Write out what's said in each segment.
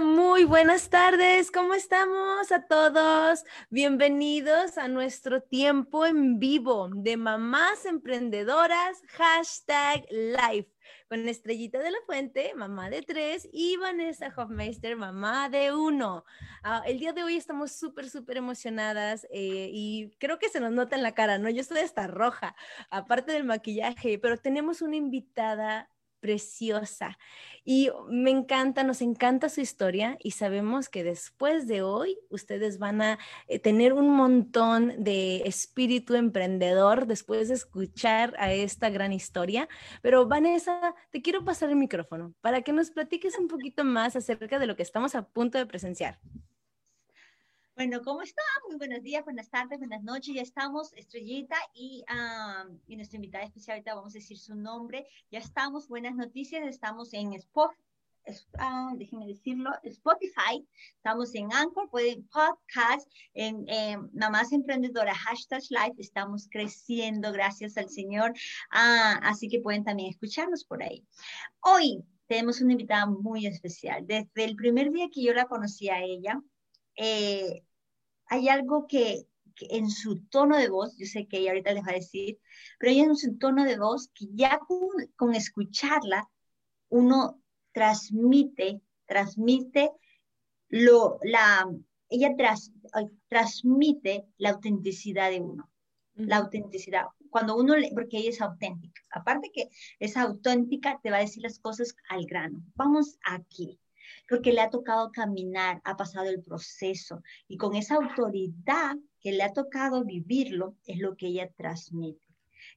Muy buenas tardes. ¿Cómo estamos a todos? Bienvenidos a nuestro tiempo en vivo de mamás emprendedoras, hashtag life, con Estrellita de la Fuente, mamá de tres, y Vanessa Hofmeister, mamá de uno. Ah, el día de hoy estamos súper, súper emocionadas eh, y creo que se nos nota en la cara, ¿no? Yo estoy hasta roja, aparte del maquillaje, pero tenemos una invitada preciosa. Y me encanta, nos encanta su historia y sabemos que después de hoy ustedes van a eh, tener un montón de espíritu emprendedor después de escuchar a esta gran historia. Pero Vanessa, te quiero pasar el micrófono para que nos platiques un poquito más acerca de lo que estamos a punto de presenciar. Bueno, ¿cómo están? Muy buenos días, buenas tardes, buenas noches. Ya estamos, Estrellita y, y nuestra invitada especial, ahorita vamos a decir su nombre. Ya estamos, buenas noticias, estamos en Spotify. Ah, déjenme decirlo, Spotify, estamos en Anchor, pueden podcast, en Mamás Emprendedora, hashtag live, estamos creciendo, gracias al Señor, ah, así que pueden también escucharnos por ahí. Hoy tenemos una invitada muy especial. Desde el primer día que yo la conocí a ella, eh, hay algo que, en su tono de voz, yo sé que ella ahorita les va a decir, pero ella en su tono de voz, que ya con, escucharla, uno transmite, transmite lo, la, ella transmite la autenticidad de uno, la autenticidad. Cuando uno, porque ella es auténtica, aparte que es auténtica, te va a decir las cosas al grano. Vamos aquí porque le ha tocado caminar, ha pasado el proceso y con esa autoridad que le ha tocado vivirlo es lo que ella transmite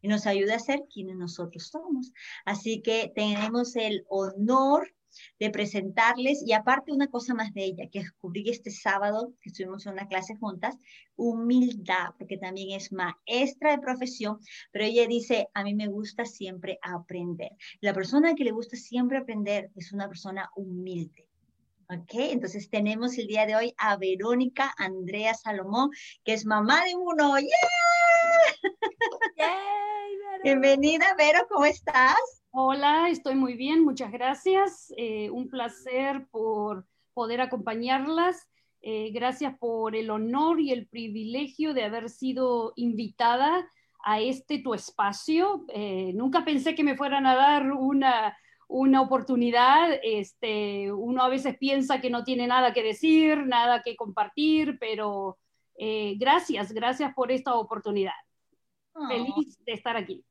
y nos ayuda a ser quienes nosotros somos. Así que tenemos el honor de presentarles y aparte una cosa más de ella que descubrí este sábado que estuvimos en una clase juntas, humildad, porque también es maestra de profesión, pero ella dice, a mí me gusta siempre aprender. La persona que le gusta siempre aprender es una persona humilde. Ok, entonces tenemos el día de hoy a Verónica Andrea Salomón, que es mamá de uno. ¡Yeah! Bienvenida, Vero, ¿cómo estás? Hola, estoy muy bien, muchas gracias. Eh, un placer por poder acompañarlas. Eh, gracias por el honor y el privilegio de haber sido invitada a este tu espacio. Eh, nunca pensé que me fueran a dar una una oportunidad, este, uno a veces piensa que no tiene nada que decir, nada que compartir, pero eh, gracias, gracias por esta oportunidad. Feliz de estar aquí.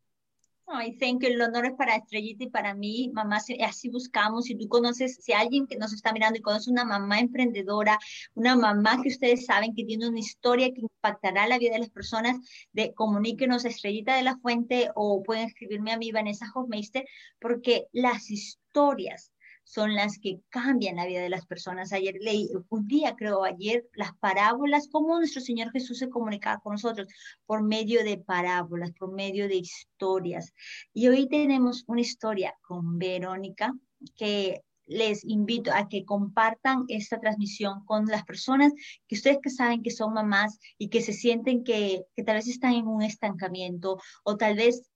Thank you. El honor es para Estrellita y para mí. Mamá, así buscamos. Si tú conoces, si alguien que nos está mirando y conoce una mamá emprendedora, una mamá que ustedes saben que tiene una historia que impactará la vida de las personas, de, comuníquenos a Estrellita de la Fuente o pueden escribirme a mí, Vanessa Hofmeister, porque las historias son las que cambian la vida de las personas. Ayer leí, un día creo, ayer, las parábolas, cómo nuestro Señor Jesús se comunicaba con nosotros por medio de parábolas, por medio de historias. Y hoy tenemos una historia con Verónica que les invito a que compartan esta transmisión con las personas que ustedes que saben que son mamás y que se sienten que, que tal vez están en un estancamiento o tal vez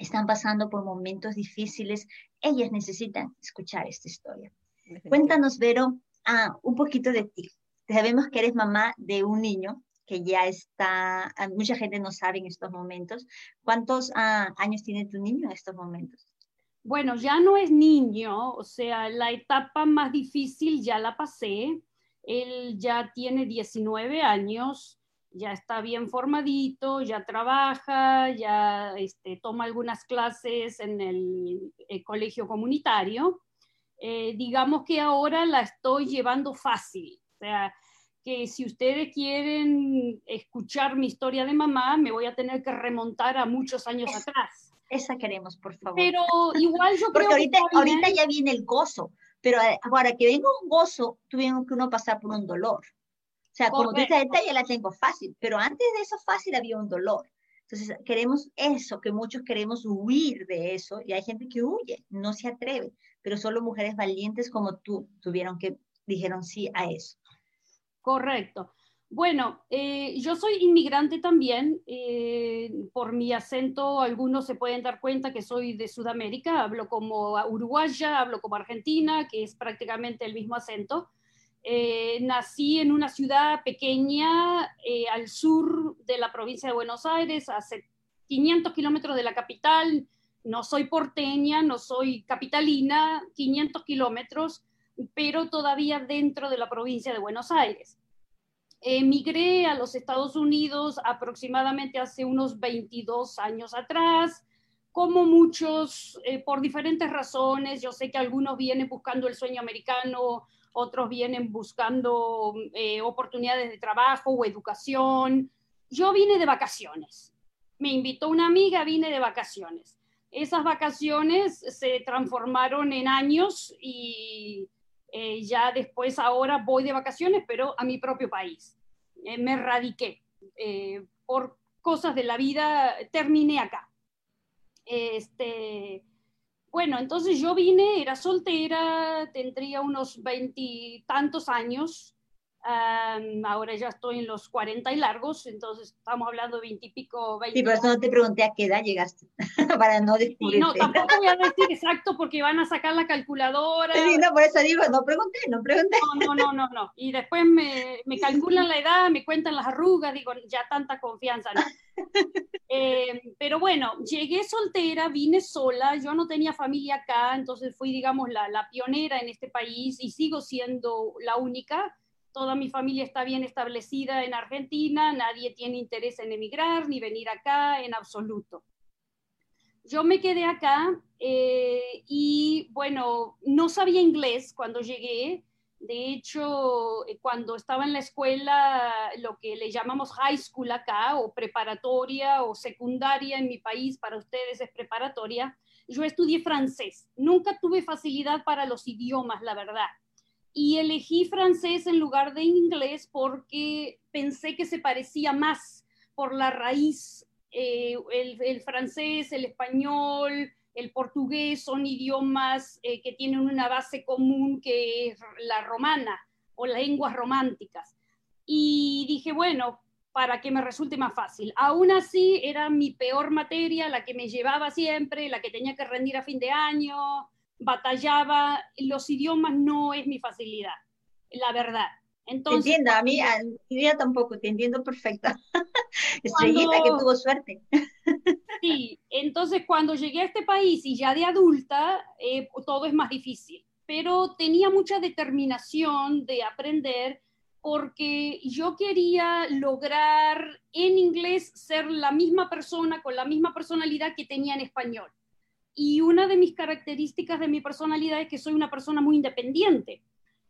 están pasando por momentos difíciles, ellas necesitan escuchar esta historia. Cuéntanos, Vero, ah, un poquito de ti. Sabemos que eres mamá de un niño que ya está, ah, mucha gente no sabe en estos momentos. ¿Cuántos ah, años tiene tu niño en estos momentos? Bueno, ya no es niño, o sea, la etapa más difícil ya la pasé. Él ya tiene 19 años, ya está bien formadito, ya trabaja, ya este, toma algunas clases en el, eh, colegio comunitario. Eh, digamos que ahora la estoy llevando fácil. O sea, que si ustedes quieren escuchar mi historia de mamá, me voy a tener que remontar a muchos años atrás. Esa queremos, por favor. Pero igual yo Porque creo ahorita, que ahorita ya viene el gozo, pero ahora que venga un gozo, tuvimos que uno pasar por un dolor. O sea, como tú dices, ya la tengo fácil, pero antes de eso fácil había un dolor. Entonces, queremos eso, que muchos queremos huir de eso, y hay gente que huye, no se atreve, pero solo mujeres valientes como tú tuvieron que, dijeron sí a eso. Correcto. Bueno, eh, yo soy inmigrante también. Eh, por mi acento, algunos se pueden dar cuenta que soy de Sudamérica. Hablo como uruguaya, hablo como argentina, que es prácticamente el mismo acento. Eh, nací en una ciudad pequeña eh, al sur de la provincia de Buenos Aires, a 500 kilómetros de la capital. No soy porteña, no soy capitalina, 500 kilómetros, pero todavía dentro de la provincia de Buenos Aires. Emigré a los Estados Unidos aproximadamente hace unos 22 años atrás como muchos, eh, por diferentes razones. Yo sé que algunos vienen buscando el sueño americano, otros vienen buscando eh, oportunidades de trabajo o educación. Yo vine de vacaciones. Me invitó una amiga, vine de vacaciones. Esas vacaciones se transformaron en años y eh, ya después ahora voy de vacaciones, pero a mi propio país. me radiqué. por cosas de la vida, terminé acá. Este, bueno, entonces yo vine, era soltera, tendría unos veintitantos años, ahora ya estoy en los 40 y largos, entonces estamos hablando de 20 y pico, Sí, por eso no te pregunté a qué edad llegaste, para no descubrir. no, tampoco voy a decir exacto porque van a sacar la calculadora. Sí, no, por eso digo, no pregunté, no pregunté. No, no, no, no, Y después me, me calculan la edad, me cuentan las arrugas, digo, ya tanta confianza, ¿no? Eh, pero bueno, llegué soltera, vine sola, yo no tenía familia acá, entonces fui, digamos, la, la pionera en este país y sigo siendo la única toda mi familia está bien establecida en Argentina, nadie tiene interés en emigrar ni venir acá en absoluto. Yo me quedé acá eh, y bueno, no sabía inglés cuando llegué. De hecho, eh, cuando estaba en la escuela, lo que le llamamos high school acá, o preparatoria o secundaria en mi país, para ustedes es preparatoria, yo estudié francés. Nunca tuve facilidad para los idiomas, la verdad y elegí francés en lugar de inglés porque pensé que se parecía más por la raíz. Eh, el, francés, el español, el portugués son idiomas eh, que tienen una base común que es la romana o lenguas románticas. Y dije, bueno, para que me resulte más fácil. Aún así, era mi peor materia, la que me llevaba siempre, la que tenía que rendir a fin de año, batallaba, los idiomas no es mi facilidad, la verdad. Entonces, te entiendo, a mí, a mí tampoco, te entiendo perfecto. Estrellita que tuvo suerte. sí, entonces cuando llegué a este país y ya de adulta, eh, todo es más difícil, pero tenía mucha determinación de aprender porque yo quería lograr en inglés ser la misma persona con la misma personalidad que tenía en español. Y una de mis características de mi personalidad es que soy una persona muy independiente.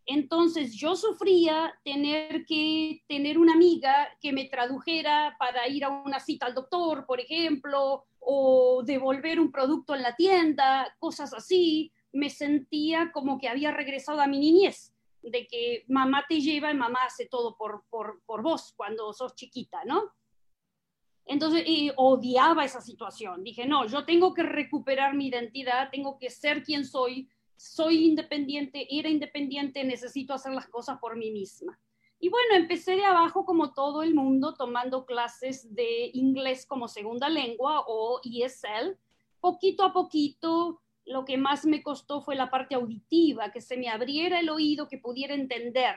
Entonces yo sufría tener que tener una amiga que me tradujera para ir a una cita al doctor, por ejemplo, o devolver un producto en la tienda, cosas así. Me sentía como que había regresado a mi niñez, de que mamá te lleva y mamá hace todo por, por, por vos cuando sos chiquita, ¿no? Entonces, odiaba esa situación. Dije, no, yo tengo que recuperar mi identidad, tengo que ser quien soy, soy independiente, era independiente, necesito hacer las cosas por mí misma. Y bueno, empecé de abajo como todo el mundo, tomando clases de inglés como segunda lengua o ESL. Poquito a poquito, lo que más me costó fue la parte auditiva, que se me abriera el oído, que pudiera entender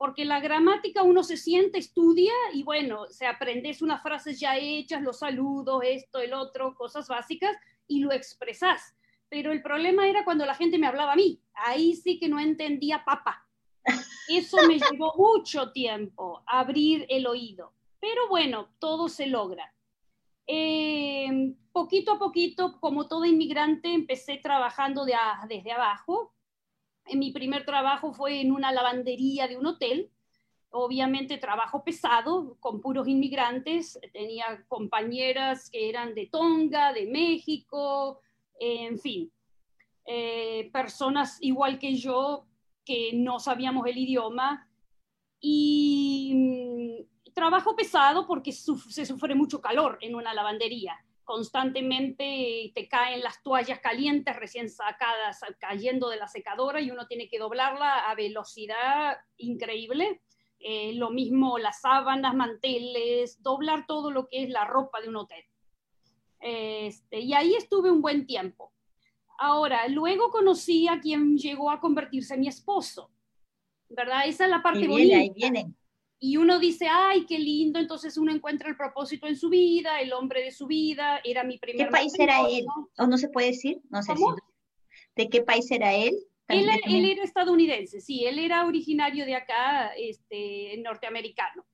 porque la gramática uno se siente, estudia y bueno, se aprendes unas frases ya hechas, los saludos, esto, el otro, cosas básicas y lo expresas. Pero el problema era cuando la gente me hablaba a mí, ahí sí que no entendía papa. Eso me llevó mucho tiempo, abrir el oído. Pero bueno, todo se logra. Eh, poquito a poquito, como todo inmigrante, empecé trabajando de desde abajo mi primer trabajo fue en una lavandería de un hotel, obviamente trabajo pesado, con puros inmigrantes, tenía compañeras que eran de Tonga, de México, en fin, eh, personas igual que yo que no sabíamos el idioma. Y mm, trabajo pesado porque se sufre mucho calor en una lavandería constantemente te caen las toallas calientes recién sacadas, cayendo de la secadora y uno tiene que doblarla a velocidad increíble. Eh, lo mismo las sábanas, manteles, doblar todo lo que es la ropa de un hotel. Este, y ahí estuve un buen tiempo. Ahora, luego conocí a quien llegó a convertirse en mi esposo. ¿verdad? Esa es la parte Ahí bonita. viene, ahí viene. Y uno dice, ay, qué lindo, entonces uno encuentra el propósito en su vida, el hombre de su vida, era mi primer ¿Qué país era él? ¿O no se puede decir? No sé ¿Cómo? si. ¿De qué país era él? Él, él era estadounidense, sí, él era originario de acá, este, norteamericano.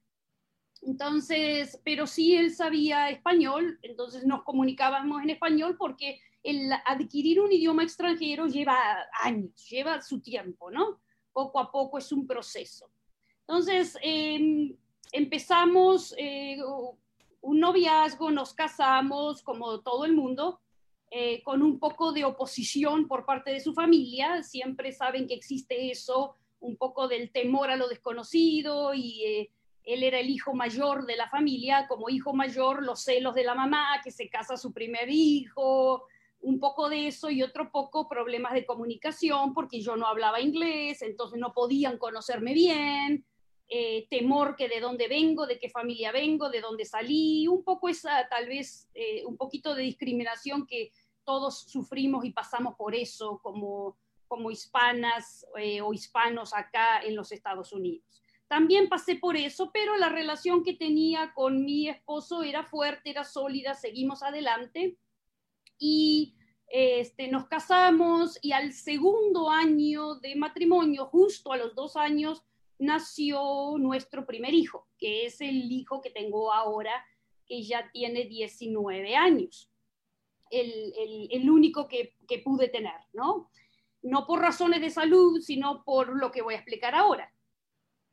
Entonces, pero sí él sabía español, entonces nos comunicábamos en español porque el adquirir un idioma extranjero lleva años, lleva su tiempo, ¿no? Poco a poco es un proceso. Entonces, eh, empezamos eh, un noviazgo, nos casamos, como todo el mundo, eh, con un poco de oposición por parte de su familia. Siempre saben que existe eso, un poco del temor a lo desconocido y eh, él era el hijo mayor de la familia. Como hijo mayor, los celos de la mamá, que se casa su primer hijo, un poco de eso y otro poco problemas de comunicación porque yo no hablaba inglés, entonces no podían conocerme bien. Eh, temor que de dónde vengo, de qué familia vengo, de dónde salí, un poco esa tal vez, eh, un poquito de discriminación que todos sufrimos y pasamos por eso como, como hispanas eh, o hispanos acá en los Estados Unidos. También pasé por eso, pero la relación que tenía con mi esposo era fuerte, era sólida, seguimos adelante y este, nos casamos y al segundo año de matrimonio, justo a los dos años, nació nuestro primer hijo, que es el hijo que tengo ahora, que ya tiene 19 años. El, único que, pude tener, ¿no? No por razones de salud, sino por lo que voy a explicar ahora.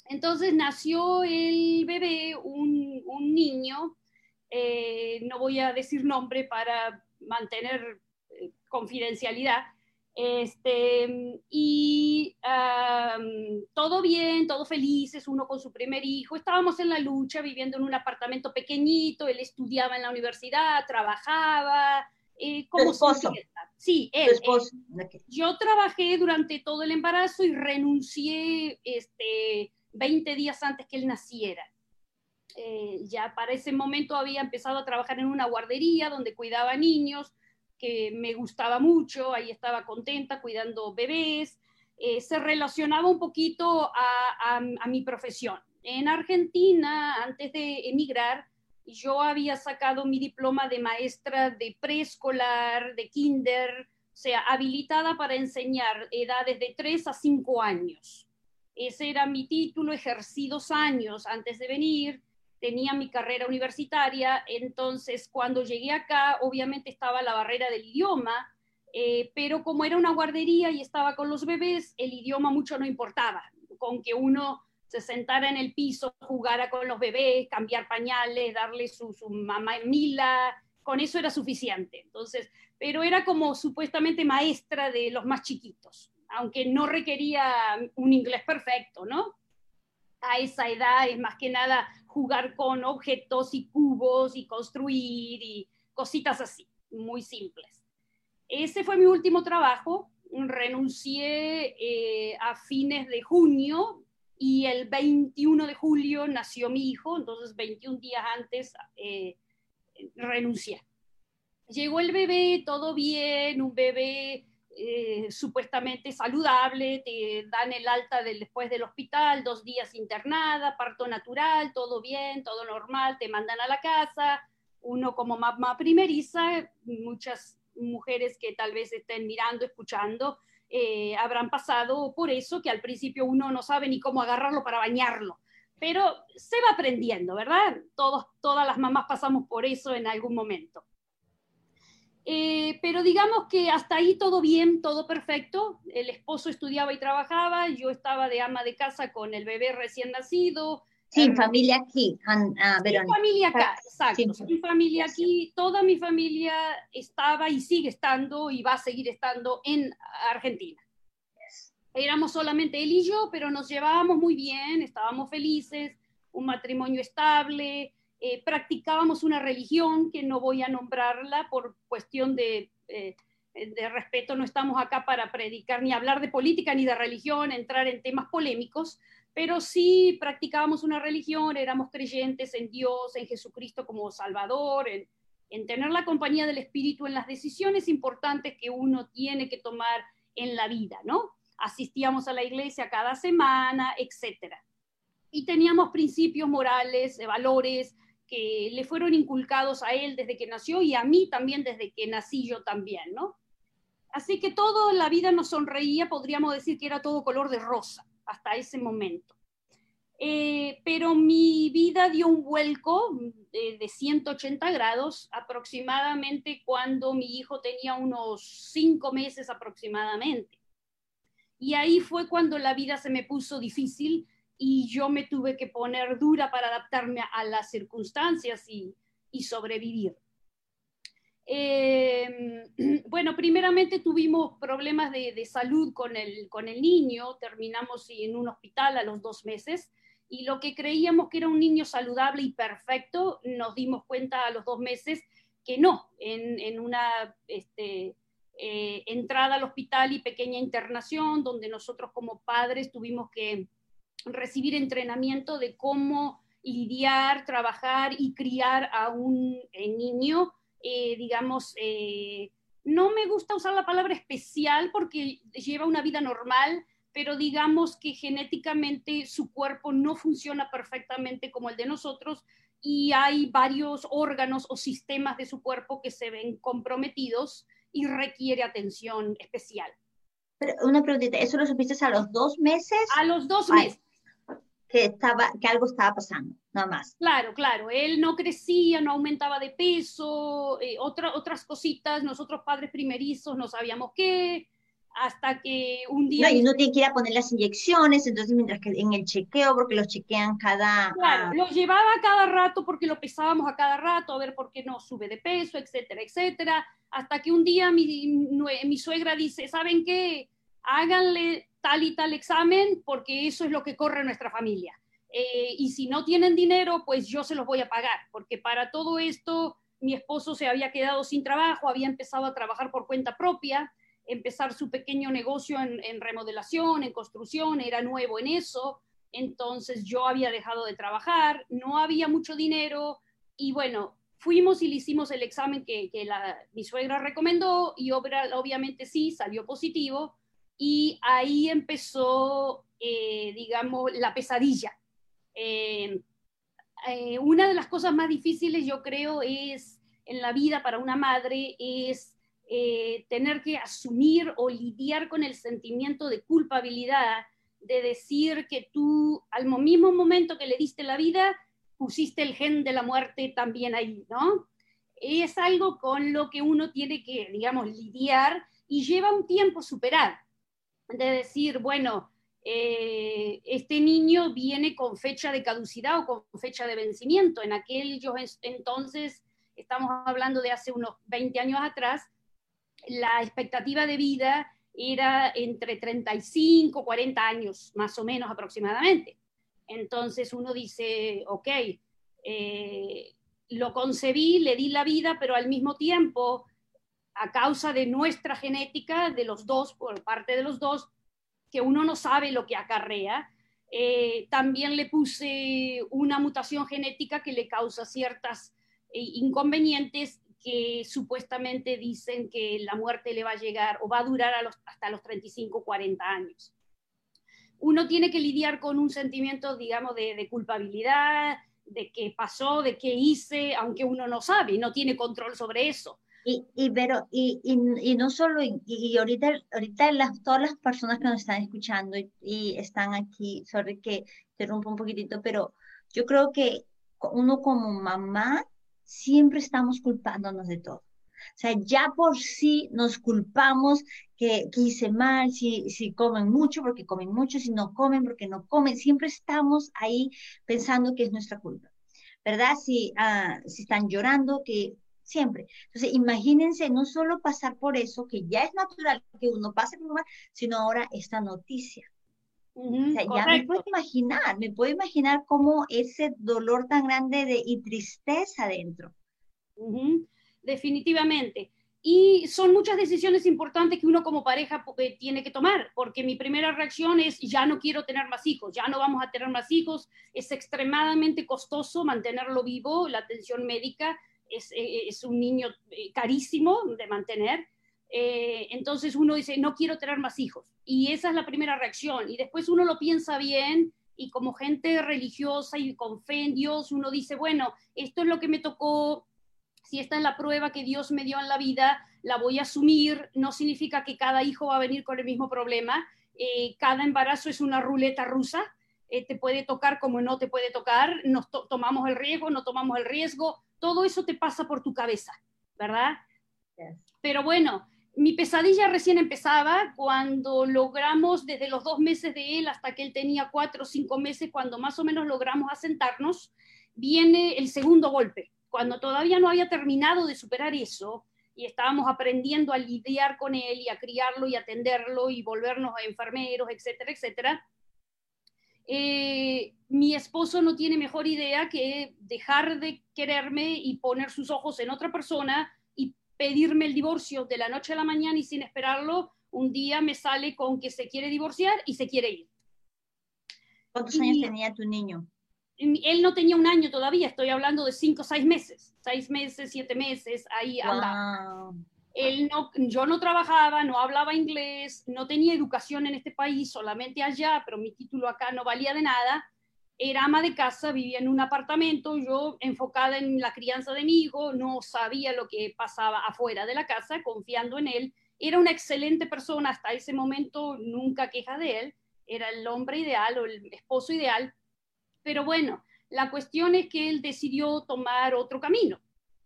Entonces nació el bebé, un, un niño, eh, no voy a decir nombre para mantener eh, confidencialidad, este, y um, todo bien, todo felices, uno con su primer hijo. Estábamos en la lucha, viviendo en un apartamento pequeñito, él estudiaba en la universidad, trabajaba. Eh, como esposo? Sí, él. esposo? él. Yo trabajé durante todo el embarazo y renuncié este, 20 días antes que él naciera. Eh, ya para ese momento había empezado a trabajar en una guardería donde cuidaba niños, que me gustaba mucho, ahí estaba contenta cuidando bebés, eh, se relacionaba un poquito a, mi profesión. En Argentina, antes de emigrar, yo había sacado mi diploma de maestra de preescolar, de kinder, o sea, habilitada para enseñar edades de 3 a 5 años. Ese era mi título, ejercí dos años antes de venir, tenía mi carrera universitaria, entonces cuando llegué acá, obviamente estaba la barrera del idioma, eh, pero como era una guardería y estaba con los bebés, el idioma mucho no importaba, con que uno se sentara en el piso, jugara con los bebés, cambiar pañales, darle su, su mamá mila, con eso era suficiente. Entonces, pero era como supuestamente maestra de los más chiquitos, aunque no requería un inglés perfecto, ¿no? A esa edad es más que nada jugar con objetos y cubos y construir y cositas así, muy simples. Ese fue mi último trabajo. Renuncié eh, a fines de junio y el 21 de julio nació mi hijo, entonces 21 días antes eh, renuncié. Llegó el bebé, todo bien, un bebé eh, supuestamente saludable, te dan el alta después del hospital, dos días internada, parto natural, todo bien, todo normal, te mandan a la casa, uno como mamá primeriza, muchas mujeres que tal vez estén mirando, escuchando, eh, habrán pasado por eso, que al principio uno no sabe ni cómo agarrarlo para bañarlo, pero se va aprendiendo, ¿verdad? Todos, todas las mamás pasamos por eso en algún momento. Eh, pero digamos que hasta ahí todo bien, todo perfecto. El esposo estudiaba y trabajaba, yo estaba de ama de casa con el bebé recién nacido. Sin familia aquí, uh, Sin familia acá, exacto. Sin, sin familia aquí, toda mi familia estaba y sigue estando y va a seguir estando en Argentina. Éramos solamente él y yo, pero nos llevábamos muy bien, estábamos felices, un matrimonio estable, eh, practicábamos una religión que no voy a nombrarla por cuestión de, eh, de, respeto, no estamos acá para predicar ni hablar de política ni de religión, entrar en temas polémicos, pero sí practicábamos una religión, éramos creyentes en Dios, en Jesucristo como Salvador, en, en tener la compañía del Espíritu en las decisiones importantes que uno tiene que tomar en la vida, ¿no? asistíamos a la iglesia cada semana, etc. Y teníamos principios morales, valores que le fueron inculcados a él desde que nació y a mí también desde que nací yo también, ¿no? Así que toda la vida nos sonreía, podríamos decir que era todo color de rosa hasta ese momento. Eh, pero mi vida dio un vuelco de, de, 180 grados aproximadamente cuando mi hijo tenía unos cinco meses aproximadamente. Y ahí fue cuando la vida se me puso difícil y yo me tuve que poner dura para adaptarme a las circunstancias y, y sobrevivir. Eh, bueno, primeramente tuvimos problemas de, de, salud con el, con el niño, terminamos en un hospital a los dos meses y lo que creíamos que era un niño saludable y perfecto, nos dimos cuenta a los dos meses que no, en, en una este, eh, entrada al hospital y pequeña internación, donde nosotros como padres tuvimos que recibir entrenamiento de cómo lidiar, trabajar y criar a un eh, niño, eh, digamos, eh, no me gusta usar la palabra especial porque lleva una vida normal, pero digamos que genéticamente su cuerpo no funciona perfectamente como el de nosotros y hay varios órganos o sistemas de su cuerpo que se ven comprometidos y requiere atención especial. Pero una preguntita, ¿eso lo supiste a los dos meses? A los dos meses que, estaba, que algo estaba pasando, nada más. Claro, claro, él no crecía, no aumentaba de peso, eh, otra, otras cositas, nosotros padres primerizos no sabíamos qué, hasta que un día... No, y uno tiene que ir a poner las inyecciones, entonces mientras que en el chequeo, porque los chequean cada... Claro, lo llevaba cada rato porque lo pesábamos a cada rato, a ver por qué no sube de peso, etcétera, etcétera, hasta que un día mi, mi suegra dice, ¿saben qué? Háganle tal y tal examen porque eso es lo que corre nuestra familia. Eh, y si no tienen dinero, pues yo se los voy a pagar, porque para todo esto mi esposo se había quedado sin trabajo, había empezado a trabajar por cuenta propia, empezar su pequeño negocio en, remodelación, en construcción, era nuevo en eso, entonces yo había dejado de trabajar, no había mucho dinero y bueno, fuimos y le hicimos el examen que, que la, mi suegra recomendó y obviamente sí, salió positivo y ahí empezó, eh, digamos, la pesadilla. Eh, eh, una de las cosas más difíciles, yo creo, es en la vida para una madre, es tener que asumir o lidiar con el sentimiento de culpabilidad, de decir que tú al mismo momento que le diste la vida, pusiste el gen de la muerte también ahí, ¿no? Es algo con lo que uno tiene que, digamos, lidiar y lleva un tiempo superar de decir, bueno, eh, este niño viene con fecha de caducidad o con fecha de vencimiento. En aquellos entonces, estamos hablando de hace unos 20 años atrás, la expectativa de vida era entre 35, 40 años, más o menos aproximadamente. Entonces uno dice, ok, eh, lo concebí, le di la vida, pero al mismo tiempo a causa de nuestra genética, de los dos, por parte de los dos, que uno no sabe lo que acarrea. Eh, también le puse una mutación genética que le causa ciertas eh, inconvenientes que supuestamente dicen que la muerte le va a llegar o va a durar hasta los 35, 40 años. Uno tiene que lidiar con un sentimiento, digamos, de, culpabilidad, de qué pasó, de qué hice, aunque uno no sabe, no tiene control sobre eso. Y, y, pero, y, y, no solo, y, ahorita, ahorita las, todas las personas que nos están escuchando y, están aquí, sorry que te rompo un poquitito, pero yo creo que uno como mamá siempre estamos culpándonos de todo. O sea, ya por sí nos culpamos que, que hice mal, si, si comen mucho porque comen mucho, si no comen porque no comen, siempre estamos ahí pensando que es nuestra culpa. ¿Verdad? Si, uh, si están llorando, que siempre. Entonces, imagínense no solo pasar por eso, que ya es natural que uno pase por mal, sino ahora esta noticia. o sea, ya me puedo imaginar, me puedo imaginar cómo ese dolor tan grande de, y tristeza dentro. Definitivamente. Y son muchas decisiones importantes que uno como pareja eh, tiene que tomar, porque mi primera reacción es, ya no quiero tener más hijos, ya no vamos a tener más hijos, es extremadamente costoso mantenerlo vivo, la atención médica, es, eh, es un niño eh, carísimo de mantener. Eh, entonces uno dice, no quiero tener más hijos. Y esa es la primera reacción. Y después uno lo piensa bien y como gente religiosa y con fe en Dios, uno dice, bueno, esto es lo que me tocó, si esta es la prueba que Dios me dio en la vida, la voy a asumir, no significa que cada hijo va a venir con el mismo problema, eh, cada embarazo es una ruleta rusa, eh, te puede tocar como no te puede tocar, nos tomamos el riesgo, no tomamos el riesgo, todo eso te pasa por tu cabeza, ¿verdad? Pero bueno, mi pesadilla recién empezaba cuando logramos, desde los dos meses de él hasta que él tenía cuatro o cinco meses, cuando más o menos logramos asentarnos, viene el segundo golpe. Cuando todavía no había terminado de superar eso y estábamos aprendiendo a lidiar con él y a criarlo y atenderlo y volvernos a enfermeros, etcétera, etcétera, eh, mi esposo no tiene mejor idea que dejar de quererme y poner sus ojos en otra persona pedirme el divorcio de la noche a la mañana y sin esperarlo, un día me sale con que se quiere divorciar y se quiere ir. ¿Cuántos años tenía tu niño? Él no tenía un año todavía, estoy hablando de cinco o seis meses, seis meses, siete meses, ahí andaba. Él no, yo no trabajaba, no hablaba inglés, no tenía educación en este país, solamente allá, pero mi título acá no valía de nada era ama de casa, vivía en un apartamento, yo enfocada en la crianza de mi hijo, no sabía lo que pasaba afuera de la casa, confiando en él. Era una excelente persona hasta ese momento, nunca queja de él, era el hombre ideal o el esposo ideal. Pero bueno, la cuestión es que él decidió tomar otro camino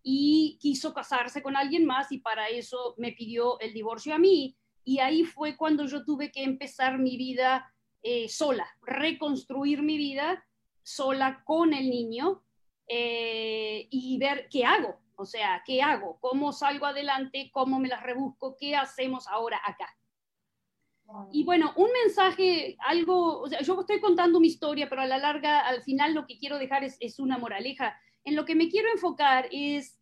y quiso casarse con alguien más y para eso me pidió el divorcio a mí. Y ahí fue cuando yo tuve que empezar mi vida eh, sola, reconstruir mi vida sola con el niño eh, y ver qué hago, o sea, qué hago, cómo salgo adelante, cómo me las rebusco, qué hacemos ahora acá. Y bueno, un mensaje, algo, o sea, yo estoy contando mi historia, pero a la larga, al final lo que quiero dejar es, es una moraleja. En lo que me quiero enfocar es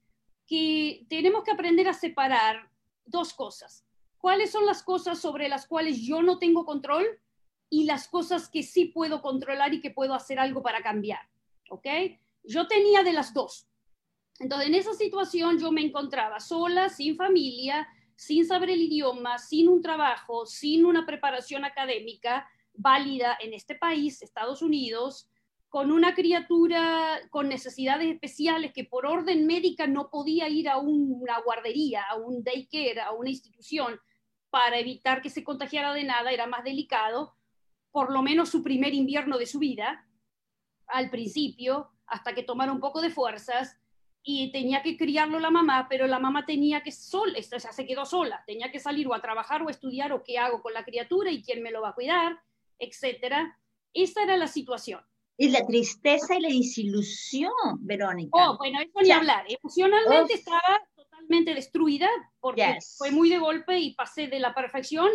que tenemos que aprender a separar dos cosas. ¿Cuáles son las cosas sobre las cuales yo no tengo control y las cosas que sí puedo controlar y que puedo hacer algo para cambiar. ¿Ok? Yo tenía de las dos. Entonces, en esa situación yo me encontraba sola, sin familia, sin saber el idioma, sin un trabajo, sin una preparación académica válida en este país, Estados Unidos, con una criatura con necesidades especiales que por orden médica no podía ir a una guardería, a un daycare, a una institución para evitar que se contagiara de nada, era más delicado por lo menos su primer invierno de su vida, al principio, hasta que tomara un poco de fuerzas, y tenía que criarlo la mamá, pero la mamá tenía que sola, o sea, se quedó sola, tenía que salir o a trabajar o a estudiar o qué hago con la criatura y quién me lo va a cuidar, etcétera. Esa era la situación. Y la tristeza y la desilusión, Verónica. Oh, bueno, eso ni hablar. Emocionalmente estaba totalmente destruida porque fue muy de golpe y pasé de la perfección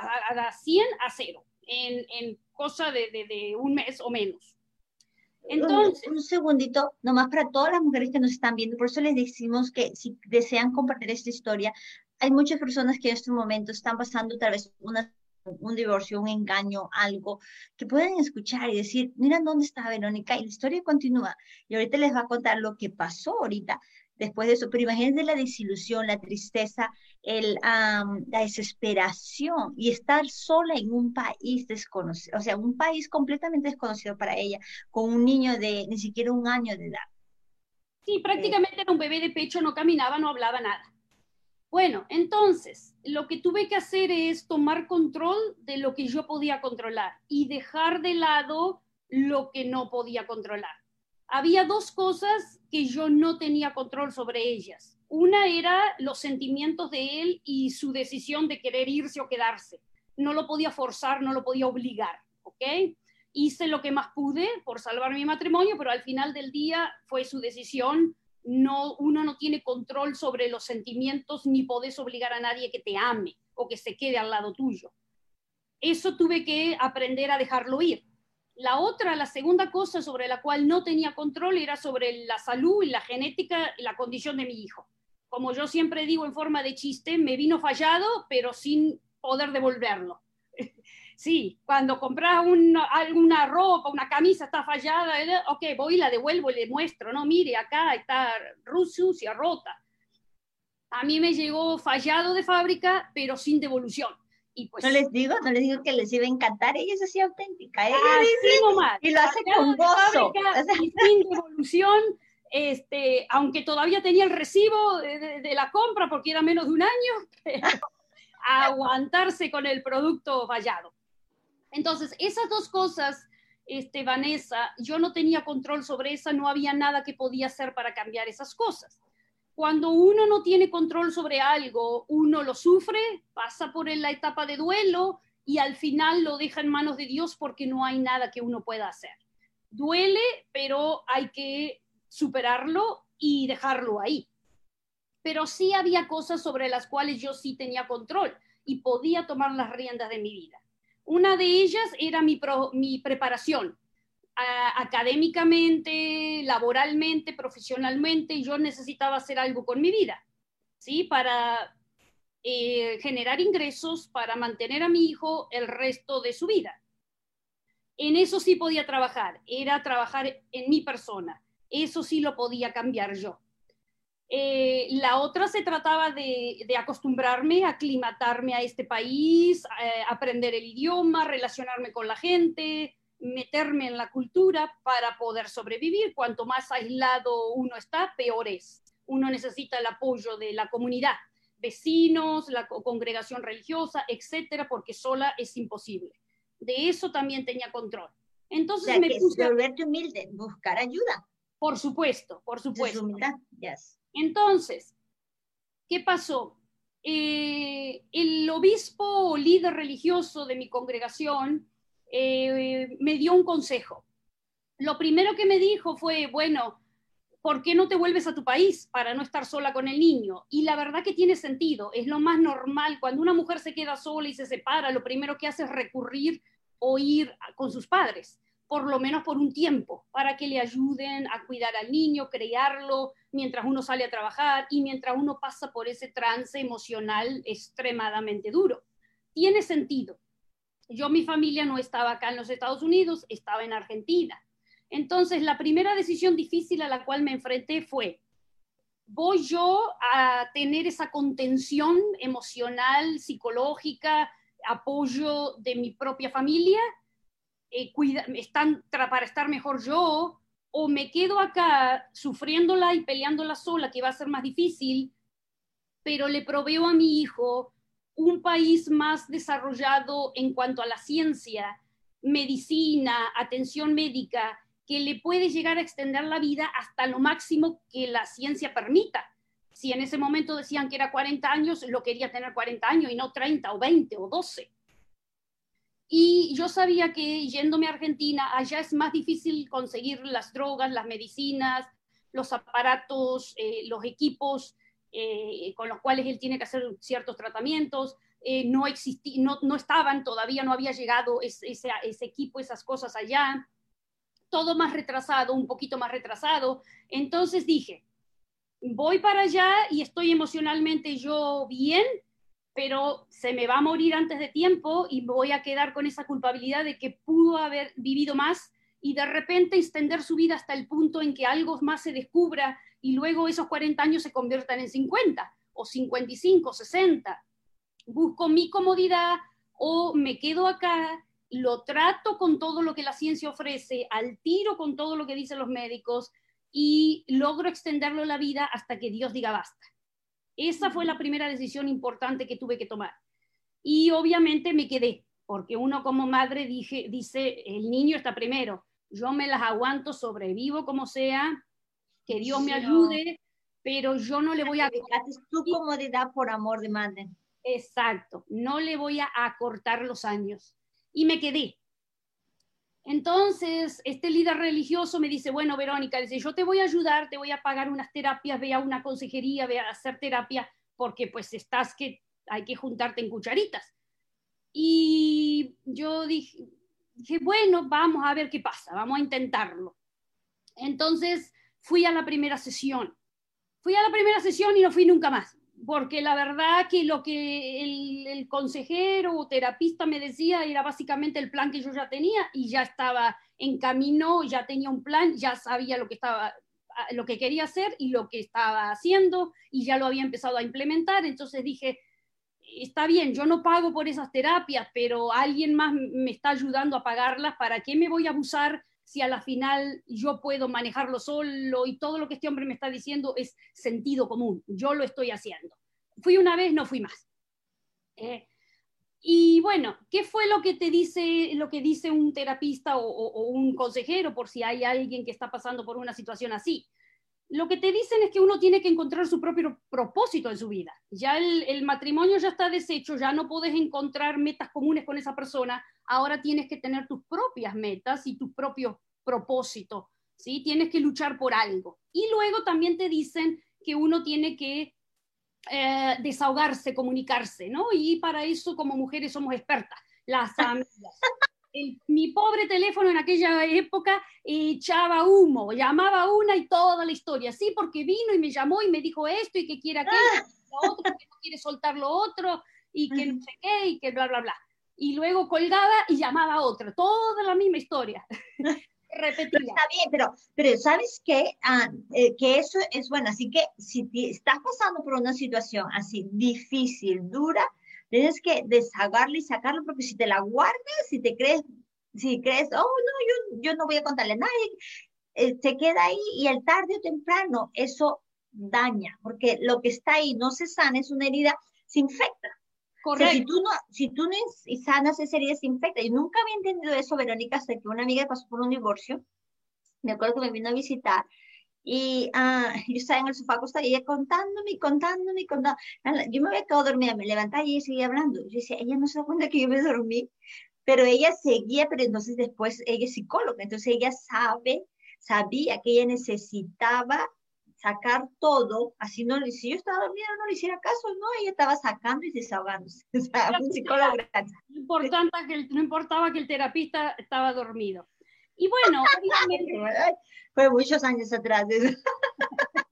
a, a, a 100 a 0 en, cosa de, un mes o menos. Entonces, un, segundito, nomás para todas las mujeres que nos están viendo, por eso les decimos que si desean compartir esta historia, hay muchas personas que en este momento están pasando tal vez una, un divorcio, un engaño, algo, que pueden escuchar y decir, mira dónde está Verónica y la historia continúa. Y ahorita les va a contar lo que pasó ahorita después de eso. Pero imagínense la desilusión, la tristeza, el, la desesperación y estar sola en un país desconocido, o sea, un país completamente desconocido para ella, con un niño de ni siquiera un año de edad. Sí, prácticamente era un bebé de pecho, no caminaba, no hablaba nada. Bueno, entonces, lo que tuve que hacer es tomar control de lo que yo podía controlar y dejar de lado lo que no podía controlar había dos cosas que yo no tenía control sobre ellas. Una era los sentimientos de él y su decisión de querer irse o quedarse. No lo podía forzar, no lo podía obligar, ¿ok? Hice lo que más pude por salvar mi matrimonio, pero al final del día fue su decisión. No, uno no tiene control sobre los sentimientos ni podés obligar a nadie que te ame o que se quede al lado tuyo. Eso tuve que aprender a dejarlo ir la otra, la segunda cosa sobre la cual no tenía control era sobre la salud y la genética y la condición de mi hijo. Como yo siempre digo en forma de chiste, me vino fallado, pero sin poder devolverlo. Sí, cuando compras alguna ropa, una camisa está fallada, eh, ok, voy y la devuelvo y le muestro, no, mire, acá está sucia, rota. A mí me llegó fallado de fábrica, pero sin devolución. Y pues, no les digo, no les digo que les iba a encantar, ella es así auténtica, ella así dice, nomás, y lo hace con de gozo. fábrica y sin devolución, este, aunque todavía tenía el recibo de, de- de la compra porque era menos de un año, pero aguantarse con el producto fallado. Entonces, esas dos cosas, este, Vanessa, yo no tenía control sobre esa, no había nada que podía hacer para cambiar esas cosas. Cuando uno no tiene control sobre algo, uno lo sufre, pasa por la etapa de duelo y al final lo deja en manos de Dios porque no hay nada que uno pueda hacer. Duele, pero hay que superarlo y dejarlo ahí. Pero sí había cosas sobre las cuales yo sí tenía control y podía tomar las riendas de mi vida. Una de ellas era mi, mi preparación. Académicamente, laboralmente, profesionalmente, yo necesitaba hacer algo con mi vida, ¿sí? Para eh, generar ingresos, para mantener a mi hijo el resto de su vida. En eso sí podía trabajar, era trabajar en mi persona. Eso sí lo podía cambiar yo. Eh, la otra se trataba de, de acostumbrarme, aclimatarme a este país, eh, aprender el idioma, relacionarme con la gente, meterme en la cultura para poder sobrevivir. Cuanto más aislado uno está, peor es. Uno necesita el apoyo de la comunidad, vecinos, la co- congregación religiosa, etcétera, porque sola es imposible. De eso también tenía control. o Entonces sea, me que puse, volverte humilde, buscar ayuda. Por supuesto, por supuesto. yes. Entonces, ¿qué pasó? Eh, el obispo o líder religioso de mi congregación eh, me dio un consejo. Lo primero que me dijo fue, bueno, ¿por qué no te vuelves a tu país para no estar sola con el niño? Y la verdad que tiene sentido, es lo más normal. Cuando una mujer se queda sola y se separa, lo primero que hace es recurrir o ir con sus padres, por lo menos por un tiempo, para que le ayuden a cuidar al niño, criarlo, mientras uno sale a trabajar y mientras uno pasa por ese trance emocional extremadamente duro. Tiene sentido. Yo, mi familia no estaba acá en los Estados Unidos, estaba en Argentina. Entonces, la primera decisión difícil a la cual me enfrenté fue, ¿voy yo a tener esa contención emocional, psicológica, apoyo de mi propia familia? Eh, cuida- están, para estar mejor yo, o me quedo acá sufriéndola y peleándola sola, que va a ser más difícil, pero le proveo a mi hijo un país más desarrollado en cuanto a la ciencia, medicina, atención médica, que le puede llegar a extender la vida hasta lo máximo que la ciencia permita. Si en ese momento decían que era 40 años, lo quería tener 40 años y no 30 o 20 o 12. Y yo sabía que yéndome a Argentina, allá es más difícil conseguir las drogas, las medicinas, los aparatos, eh, los equipos eh, con los cuales él tiene que hacer ciertos tratamientos. Eh, no, existí, no, no estaban, todavía no había llegado ese, equipo, esas cosas allá. Todo más retrasado, un poquito más retrasado. Entonces dije, voy para allá y estoy emocionalmente yo bien, pero se me va a morir antes de tiempo y voy a quedar con esa culpabilidad de que pudo haber vivido más y de repente extender su vida hasta el punto en que algo más se descubra y luego esos 40 años se conviertan en 50 o 55, 60. Busco mi comodidad o me quedo acá, lo trato con todo lo que la ciencia ofrece, al tiro con todo lo que dicen los médicos y logro extenderlo la vida hasta que Dios diga basta. Esa fue la primera decisión importante que tuve que tomar. Y obviamente me quedé, porque uno como madre dije, dice, el niño está primero, yo me las aguanto, sobrevivo como sea, que Dios me ayude, pero yo no le voy a... Dejaste tu comodidad por amor de madre. Exacto, no le voy a acortar los años. Y me quedé. Entonces, este líder religioso me dice, bueno, Verónica, dice, yo te voy a ayudar, te voy a pagar unas terapias, ve a una consejería, ve a hacer terapia, porque pues estás que hay que juntarte en cucharitas. Y yo dije, dije, bueno, vamos a ver qué pasa, vamos a intentarlo. Entonces, fui a la primera sesión. Fui a la primera sesión y no fui nunca más porque la verdad que lo que el, consejero o terapista me decía era básicamente el plan que yo ya tenía y ya estaba en camino, ya tenía un plan, ya sabía lo que estaba lo que quería hacer y lo que estaba haciendo y ya lo había empezado a implementar. Entonces dije, está bien, yo no pago por esas terapias, pero alguien más me está ayudando a pagarlas, ¿para qué me voy a abusar si a la final yo puedo manejarlo solo y todo lo que este hombre me está diciendo es sentido común? Yo lo estoy haciendo. Fui una vez, no fui más. Eh, y bueno, ¿qué fue lo que te dice, lo que dice un terapista o, un consejero por si hay alguien que está pasando por una situación así? Lo que te dicen es que uno tiene que encontrar su propio propósito en su vida. Ya el, el matrimonio ya está deshecho, ya no puedes encontrar metas comunes con esa persona. Ahora tienes que tener tus propias metas y tus propios propósitos. ¿sí? Tienes que luchar por algo. Y luego también te dicen que uno tiene que eh, desahogarse, comunicarse, ¿no? Y para eso como mujeres somos expertas, las amigas. Mi pobre teléfono en aquella época echaba humo, llamaba una y toda la historia, sí, porque vino y me llamó y me dijo esto y que quiere aquello, lo otro, que no quiere soltar lo otro y que no sé qué y que bla, bla, bla. Y luego colgaba y llamaba a otra, toda la misma historia. repetida. está bien, pero, pero ¿sabes qué? Ah, eh, que eso es bueno. Así que si estás pasando por una situación así difícil, dura, tienes que deshagarlo y sacarlo, porque si te la guardas, si te crees, si crees, oh, no, yo, yo no voy a contarle a nadie, eh, te queda ahí y el tarde o temprano eso daña, porque lo que está ahí no se sana, es una herida, se infecta. Correcto. si, tú no, si tú no sanas esa herida, se infecta. Y nunca había entendido eso, Verónica, hasta que una amiga pasó por un divorcio. Me acuerdo que me vino a visitar y ah, yo estaba en el sofá acostada y ella contándome contándome contándome. Yo me había quedado dormida, me levantaba y ella seguía hablando. Yo decía, ella no se da cuenta que yo me dormí, pero ella seguía, pero entonces después ella es psicóloga, entonces ella sabe, sabía que ella necesitaba sacar todo, así no, si yo estaba dormida no le hiciera caso, no, ella estaba sacando y desahogándose. O sea, un psicólogo no, importaba que el, no importaba que el terapista estaba dormido. Y bueno, obviamente... Fue muchos años atrás.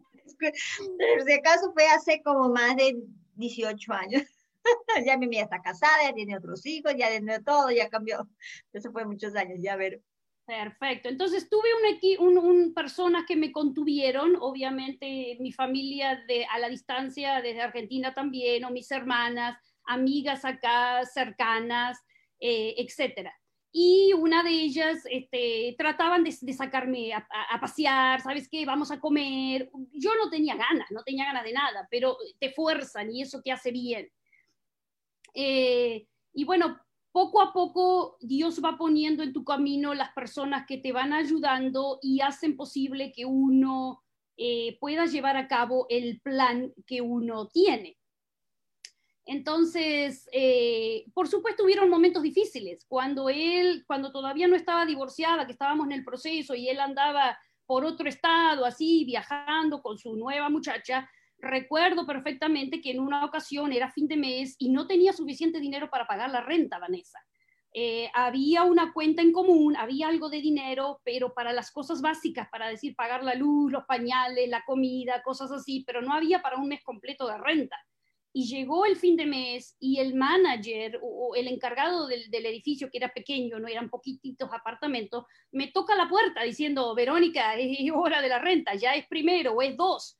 Pero si acaso fue hace como más de 18 años. ya mi mía está casada, ya tiene otros hijos, ya tiene todo, ya cambió. Eso fue muchos años, ya ver. Perfecto. Entonces tuve un, un, un, personas que me contuvieron, obviamente mi familia de, a la distancia desde Argentina también, o mis hermanas, amigas acá cercanas, eh, etcétera y una de ellas este, trataban de, sacarme a, pasear, ¿sabes qué? Vamos a comer. Yo no tenía ganas, no tenía ganas de nada, pero te fuerzan y eso te hace bien. Eh, y bueno, poco a poco Dios va poniendo en tu camino las personas que te van ayudando y hacen posible que uno eh, pueda llevar a cabo el plan que uno tiene. Entonces, eh, por supuesto, hubieron momentos difíciles. Cuando él, cuando todavía no estaba divorciada, que estábamos en el proceso y él andaba por otro estado, así, viajando con su nueva muchacha, recuerdo perfectamente que en una ocasión era fin de mes y no tenía suficiente dinero para pagar la renta, Vanessa. Eh, había una cuenta en común, había algo de dinero, pero para las cosas básicas, para decir pagar la luz, los pañales, la comida, cosas así, pero no había para un mes completo de renta y llegó el fin de mes y el manager o, el encargado del, edificio, que era pequeño, no eran poquititos apartamentos, me toca la puerta diciendo, Verónica, es hora de la renta, ya es primero o es dos.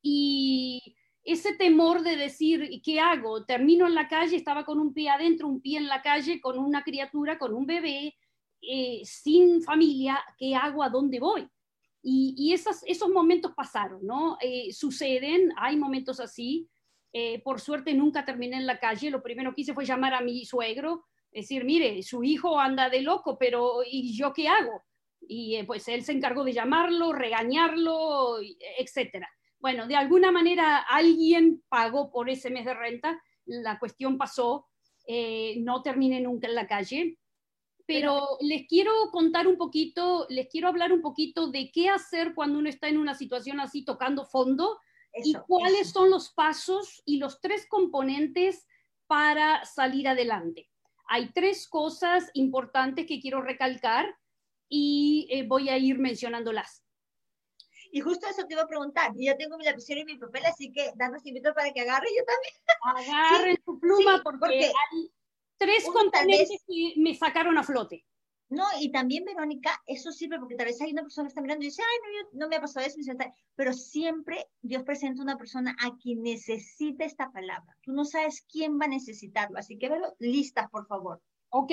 Y ese temor de decir, ¿qué hago? Termino en la calle, estaba con un pie adentro, un pie en la calle, con una criatura, con un bebé, eh, sin familia, ¿qué hago? ¿A dónde voy? Y, esos, esos momentos pasaron, ¿no? Eh, suceden, hay momentos así, eh, por suerte nunca terminé en la calle. Lo primero que hice fue llamar a mi suegro, decir, mire, su hijo anda de loco, pero ¿y yo qué hago? Y eh, pues él se encargó de llamarlo, regañarlo, etcétera. Bueno, de alguna manera alguien pagó por ese mes de renta, la cuestión pasó, eh, no terminé nunca en la calle, pero les quiero contar un poquito, les quiero hablar un poquito de qué hacer cuando uno está en una situación así tocando fondo y cuáles son los pasos y los tres componentes para salir adelante. Hay tres cosas importantes que quiero recalcar y eh, voy a ir mencionándolas. Y justo eso te iba a preguntar. Yo tengo mi lapicero y mi papel, así que danos invito para que agarre yo también. Agarre tu pluma porque, hay tres componentes que me sacaron a flote. No, y también, Verónica, eso sirve porque tal vez hay una persona que está mirando y dice, ay, no, no me ha pasado eso, pero siempre Dios presenta una persona a quien necesita esta palabra. Tú no sabes quién va a necesitarlo, así que velo listas, por favor. Ok,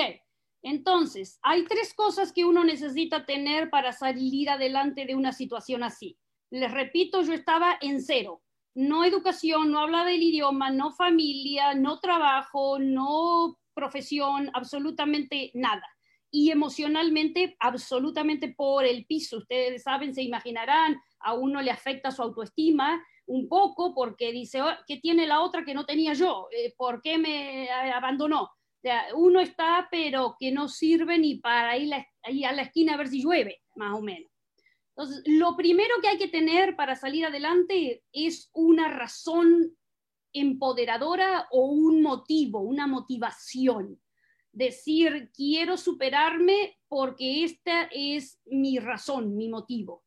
entonces, hay tres cosas que uno necesita tener para salir adelante de una situación así. Les repito, yo estaba en cero. No educación, no habla del idioma, no familia, no trabajo, no profesión, absolutamente nada y emocionalmente absolutamente por el piso. Ustedes saben, se imaginarán, a uno le afecta su autoestima un poco porque dice, oh, ¿qué tiene la otra que no tenía yo? Eh, ¿Por qué me abandonó? O uno está, pero que no sirve ni para ir, a la esquina a ver si llueve, más o menos. Entonces, lo primero que hay que tener para salir adelante es una razón empoderadora o un motivo, una motivación decir, quiero superarme porque esta es mi razón, mi motivo.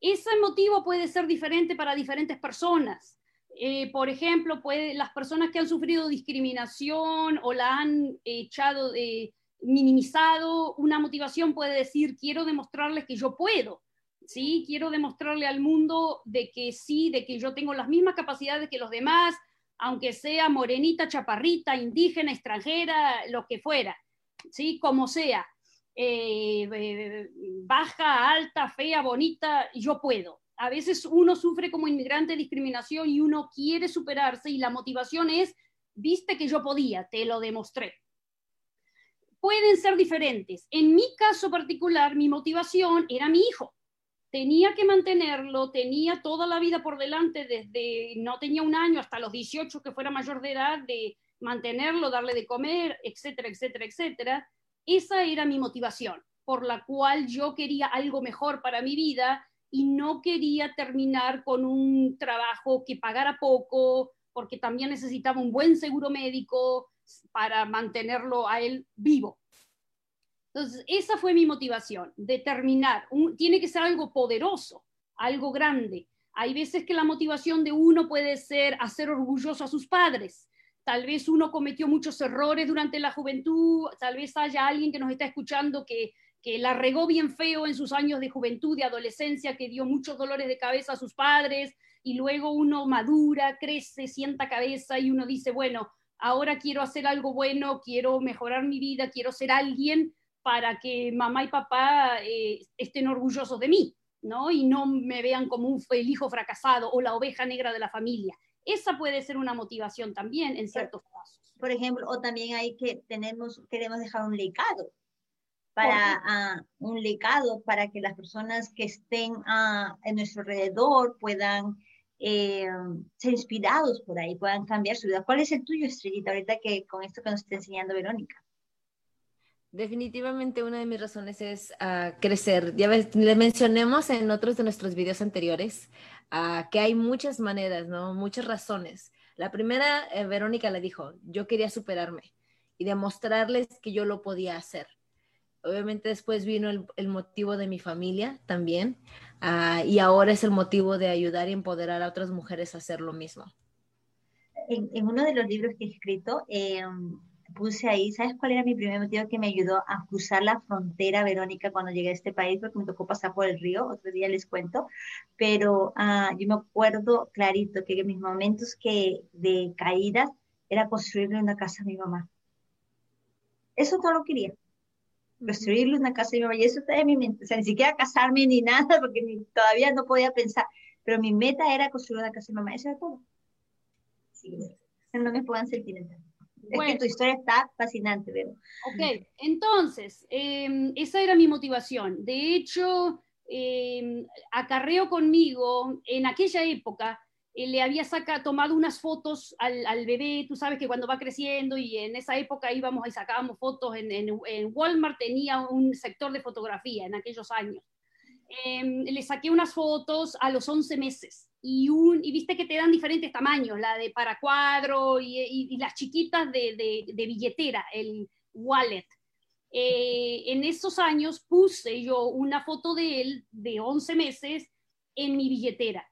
Ese motivo puede ser diferente para diferentes personas. Eh, por ejemplo, puede, las personas que han sufrido discriminación o la han echado, de minimizado, una motivación puede decir, quiero demostrarles que yo puedo. ¿sí? Quiero demostrarle al mundo de que sí, de que yo tengo las mismas capacidades que los demás, aunque sea morenita, chaparrita, indígena, extranjera, lo que fuera, ¿sí? Como sea, eh, eh, baja, alta, fea, bonita, yo puedo. A veces uno sufre como inmigrante discriminación y uno quiere superarse y la motivación es, viste que yo podía, te lo demostré. Pueden ser diferentes. En mi caso particular, mi motivación era mi hijo tenía que mantenerlo, tenía toda la vida por delante, desde no tenía un año hasta los 18 que fuera mayor de edad, de mantenerlo, darle de comer, etcétera, etcétera, etcétera. Esa era mi motivación, por la cual yo quería algo mejor para mi vida y no quería terminar con un trabajo que pagara poco, porque también necesitaba un buen seguro médico para mantenerlo a él vivo. Entonces, esa fue mi motivación, determinar. tiene que ser algo poderoso, algo grande. Hay veces que la motivación de uno puede ser hacer orgulloso a sus padres. Tal vez uno cometió muchos errores durante la juventud, tal vez haya alguien que nos está escuchando que, que la regó bien feo en sus años de juventud, de adolescencia, que dio muchos dolores de cabeza a sus padres, y luego uno madura, crece, sienta cabeza y uno dice, bueno, ahora quiero hacer algo bueno, quiero mejorar mi vida, quiero ser alguien para que mamá y papá eh, estén orgullosos de mí, ¿no? Y no me vean como un, el hijo fracasado o la oveja negra de la familia. Esa puede ser una motivación también en ciertos casos. Por ejemplo, o también hay que tenemos, queremos dejar un legado para ah, un legado para que las personas que estén uh, en nuestro alrededor puedan eh, ser inspirados por ahí, puedan cambiar su vida. ¿Cuál es el tuyo, Estrellita, ahorita que con esto que nos está enseñando Verónica? Definitivamente una de mis razones es uh, crecer. Ya le mencionemos en otros de nuestros videos anteriores uh, que hay muchas maneras, ¿no? Muchas razones. La primera, eh, Verónica le dijo, yo quería superarme y demostrarles que yo lo podía hacer. Obviamente después vino el, motivo de mi familia también uh, y ahora es el motivo de ayudar y empoderar a otras mujeres a hacer lo mismo. En, uno de los libros que he escrito, eh, puse ahí, ¿sabes cuál era mi primer motivo que me ayudó a cruzar la frontera, Verónica, cuando llegué a este país? Porque me tocó pasar por el río, otro día les cuento, pero ah, yo me acuerdo clarito que en mis momentos que, de caídas era construirle una casa a mi mamá. Eso todo lo quería. Construirle una casa a mi mamá, y eso está en mi mente. O sea, ni siquiera casarme ni nada, porque todavía no podía pensar. Pero mi meta era construir una casa a mi mamá. Eso era todo. Sí, no me puedan sentimental. Bueno, tu historia está fascinante, Vero. Ok, entonces, em, esa era mi motivación. De hecho, eh, acarreo conmigo, en aquella época, eh, le había saca, tomado unas fotos al, al, bebé, tú sabes que cuando va creciendo y en esa época íbamos y sacábamos fotos, en, en, en Walmart tenía un sector de fotografía en aquellos años. Em, le saqué unas fotos a los 11 meses y, un, y viste que te dan diferentes tamaños, la de para cuadro y, y, las chiquitas de, de, de, billetera, el wallet. Eh, en esos años puse yo una foto de él de 11 meses en mi billetera.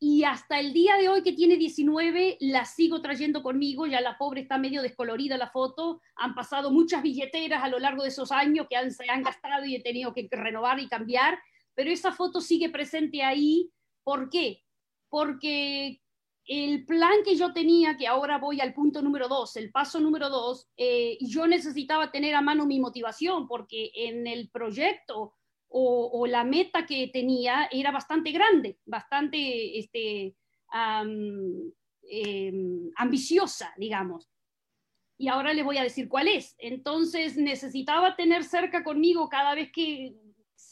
y hasta el día de hoy que tiene 19, la sigo trayendo conmigo, ya la pobre está medio descolorida la foto, han pasado muchas billeteras a lo largo de esos años que han, se han gastado y he tenido que renovar y cambiar, pero esa foto sigue presente ahí. ¿Por qué? Porque el plan que yo tenía, que ahora voy al punto número dos, el paso número dos, eh, yo necesitaba tener a mano mi motivación, porque en el proyecto o, la meta que tenía era bastante grande, bastante este, em, ambiciosa, digamos. Y ahora le voy a decir cuál es. Entonces necesitaba tener cerca conmigo cada vez que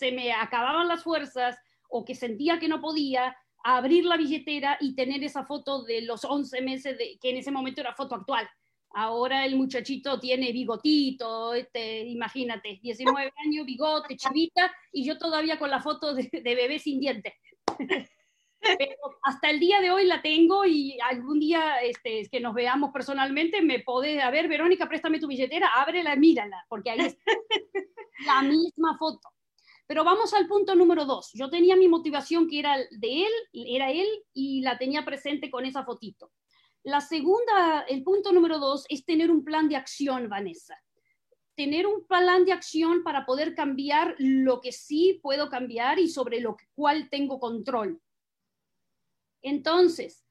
se me acababan las fuerzas o que sentía que no podía, abrir la billetera y tener esa foto de los 11 meses, de, que en ese momento era foto actual. Ahora el muchachito tiene bigotito, este, imagínate, 19 años, bigote, chivita, y yo todavía con la foto de, bebé sin dientes. Pero hasta el día de hoy la tengo y algún día este, que nos veamos personalmente me podés, a ver, Verónica, préstame tu billetera, ábrela, mírala, porque ahí está la misma foto. Pero vamos al punto número dos. Yo tenía mi motivación que era de él, era él, y la tenía presente con esa fotito. La segunda, el punto número dos es tener un plan de acción, Vanessa. Tener un plan de acción para poder cambiar lo que sí puedo cambiar y sobre lo cual tengo control. Entonces,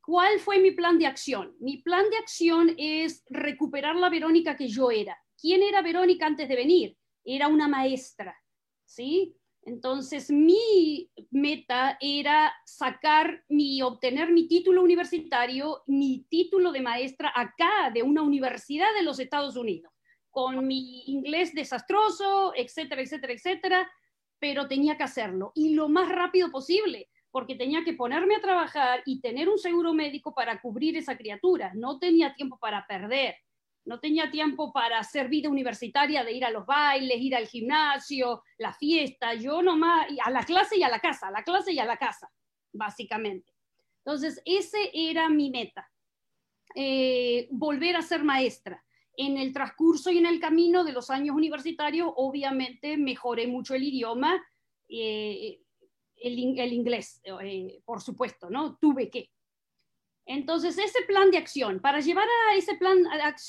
¿cuál fue mi plan de acción? Mi plan de acción es recuperar la Verónica que yo era. ¿Quién era Verónica antes de venir? Era una maestra, ¿sí? Entonces, mi meta era sacar mi, obtener mi título universitario, mi título de maestra acá de una universidad de los Estados Unidos, con mi inglés desastroso, etcétera, etcétera, etcétera, pero tenía que hacerlo y lo más rápido posible, porque tenía que ponerme a trabajar y tener un seguro médico para cubrir esa criatura. No tenía tiempo para perder no tenía tiempo para hacer vida universitaria, de ir a los bailes, ir al gimnasio, la fiesta, yo nomás, a la clase y a la casa, a la clase y a la casa, básicamente. Entonces, ese era mi meta, eh, volver a ser maestra. En el transcurso y en el camino de los años universitarios, obviamente mejoré mucho el idioma, eh, el, inglés, eh, por supuesto, ¿no? Tuve que. Entonces, ese plan de acción, para llevar a ese plan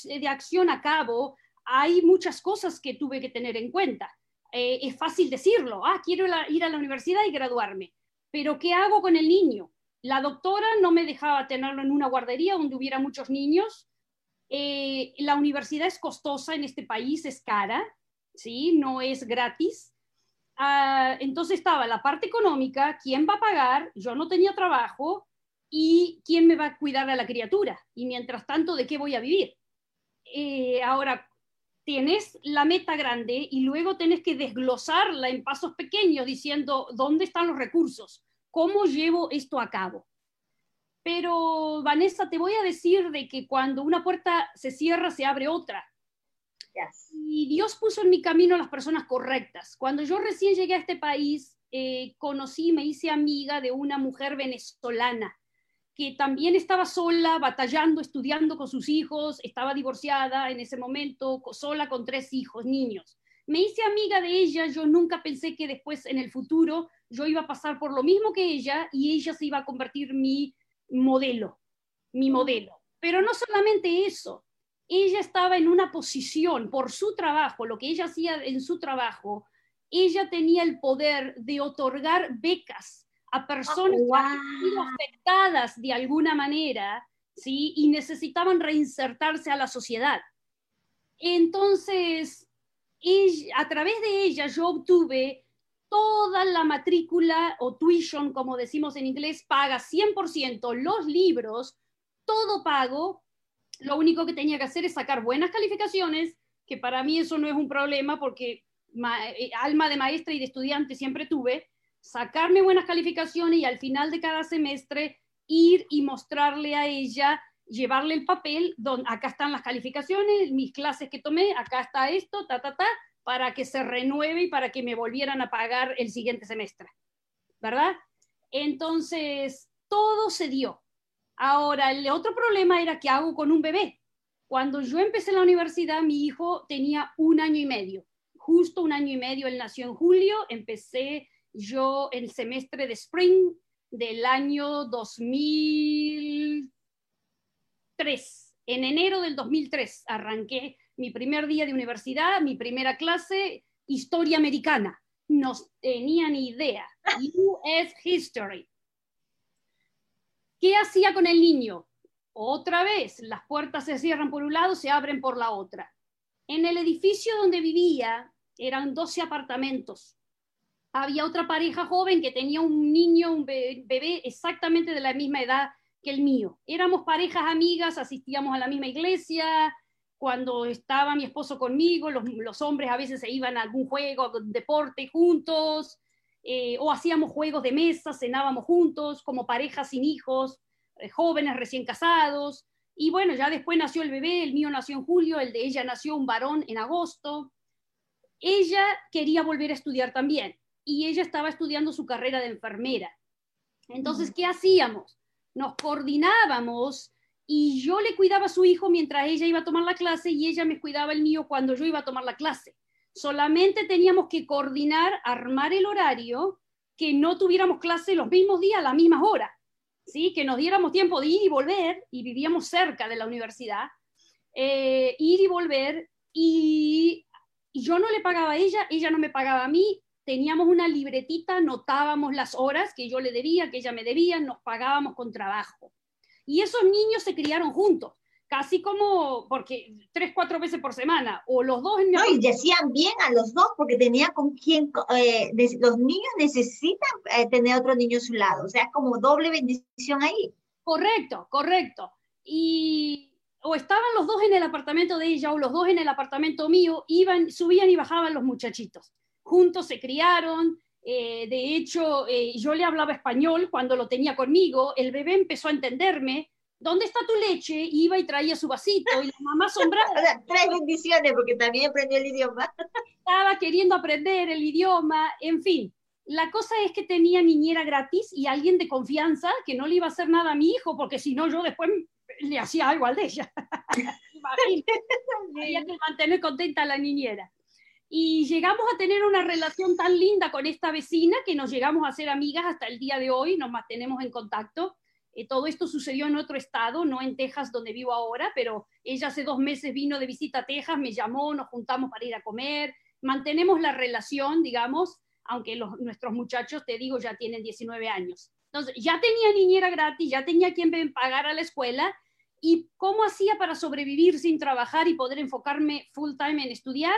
de acción a cabo, hay muchas cosas que tuve que tener en cuenta. Eh, es fácil decirlo, ah, quiero ir a la universidad y graduarme, pero ¿qué hago con el niño? La doctora no me dejaba tenerlo en una guardería donde hubiera muchos niños. Eh, la universidad es costosa en este país, es cara, ¿sí? No es gratis. Ah, entonces estaba la parte económica, ¿quién va a pagar? Yo no tenía trabajo, y quién me va a cuidar a la criatura y mientras tanto de qué voy a vivir. Eh, ahora, tienes la meta grande y luego tienes que desglosarla en pasos pequeños diciendo dónde están los recursos, cómo llevo esto a cabo. Pero, Vanessa, te voy a decir de que cuando una puerta se cierra, se abre otra. Y Dios puso en mi camino a las personas correctas. Cuando yo recién llegué a este país, eh, conocí, me hice amiga de una mujer venezolana que también estaba sola, batallando, estudiando con sus hijos, estaba divorciada en ese momento, sola con tres hijos, niños. Me hice amiga de ella, yo nunca pensé que después en el futuro yo iba a pasar por lo mismo que ella y ella se iba a convertir mi modelo, mi modelo. Pero no solamente eso, ella estaba en una posición por su trabajo, lo que ella hacía en su trabajo, ella tenía el poder de otorgar becas a personas afectadas de alguna manera, ¿sí? Y necesitaban reinsertarse a la sociedad. Entonces, a través de ella yo obtuve toda la matrícula o tuition, como decimos en inglés, paga 100%, los libros, todo pago. Lo único que tenía que hacer es sacar buenas calificaciones, que para mí eso no es un problema porque eh, alma de maestra y de estudiante siempre tuve, sacarme buenas calificaciones y al final de cada semestre ir y mostrarle a ella, llevarle el papel, donde acá están las calificaciones, mis clases que tomé, acá está esto, ta, ta, ta, para que se renueve y para que me volvieran a pagar el siguiente semestre, ¿verdad? Entonces, todo se dio. Ahora, el otro problema era qué hago con un bebé. Cuando yo empecé la universidad, mi hijo tenía un año y medio, justo un año y medio, él nació en julio, empecé yo el semestre de spring del año 2003. En enero del 2003 arranqué mi primer día de universidad, mi primera clase, historia americana. No tenía ni idea. US History. ¿Qué hacía con el niño? Otra vez, las puertas se cierran por un lado, se abren por la otra. En el edificio donde vivía eran 12 apartamentos. Había otra pareja joven que tenía un niño, un bebé exactamente de la misma edad que el mío. Éramos parejas amigas, asistíamos a la misma iglesia. Cuando estaba mi esposo conmigo, los, hombres a veces se iban a algún juego, deporte juntos, eh, o hacíamos juegos de mesa, cenábamos juntos, como parejas sin hijos, eh, jóvenes recién casados. Y bueno, ya después nació el bebé, el mío nació en julio, el de ella nació un varón en agosto. Ella quería volver a estudiar también y ella estaba estudiando su carrera de enfermera. Entonces, ¿qué hacíamos? Nos coordinábamos y yo le cuidaba a su hijo mientras ella iba a tomar la clase y ella me cuidaba el mío cuando yo iba a tomar la clase. Solamente teníamos que coordinar, armar el horario, que no tuviéramos clase los mismos días a las mismas horas. ¿sí? que nos diéramos tiempo de ir y volver, y vivíamos cerca de la universidad, eh, ir y volver, y, yo no le pagaba a ella, ella no me pagaba a mí, teníamos una libretita, anotábamos las horas que yo le debía, que ella me debía, nos pagábamos con trabajo. Y esos niños se criaron juntos casi como, porque tres, cuatro veces por semana, o los dos en No, y decían bien a los dos, porque tenía con quien, eh, los niños necesitan eh, tener otro niño a su lado, o sea, como doble bendición ahí. Correcto, correcto. Y o estaban los dos en el apartamento de ella o los dos en el apartamento mío, iban, subían y bajaban los muchachitos. Juntos se criaron, eh, de hecho, yo le hablaba español cuando lo tenía conmigo, el bebé empezó a entenderme, ¿dónde está tu leche? iba y traía su vasito y la mamá asombrada. tres bendiciones porque también aprendió el idioma. Estaba queriendo aprender el idioma, en fin. La cosa es que tenía niñera gratis y alguien de confianza que no le iba a hacer nada a mi hijo porque si no yo después le hacía algo al de ella. Había que mantener contenta a la niñera. Y llegamos a tener una relación tan linda con esta vecina que nos llegamos a ser amigas hasta el día de hoy, nos mantenemos en contacto eh, todo esto sucedió en otro estado, no en Texas donde vivo ahora, pero ella hace dos meses vino de visita a Texas, me llamó, nos juntamos para ir a comer, mantenemos la relación, digamos, aunque nuestros muchachos, te digo, ya tienen 19 años. Entonces, ya tenía niñera gratis, ya tenía quien pagar a la escuela, ¿y cómo hacía para sobrevivir sin trabajar y poder enfocarme full time en estudiar?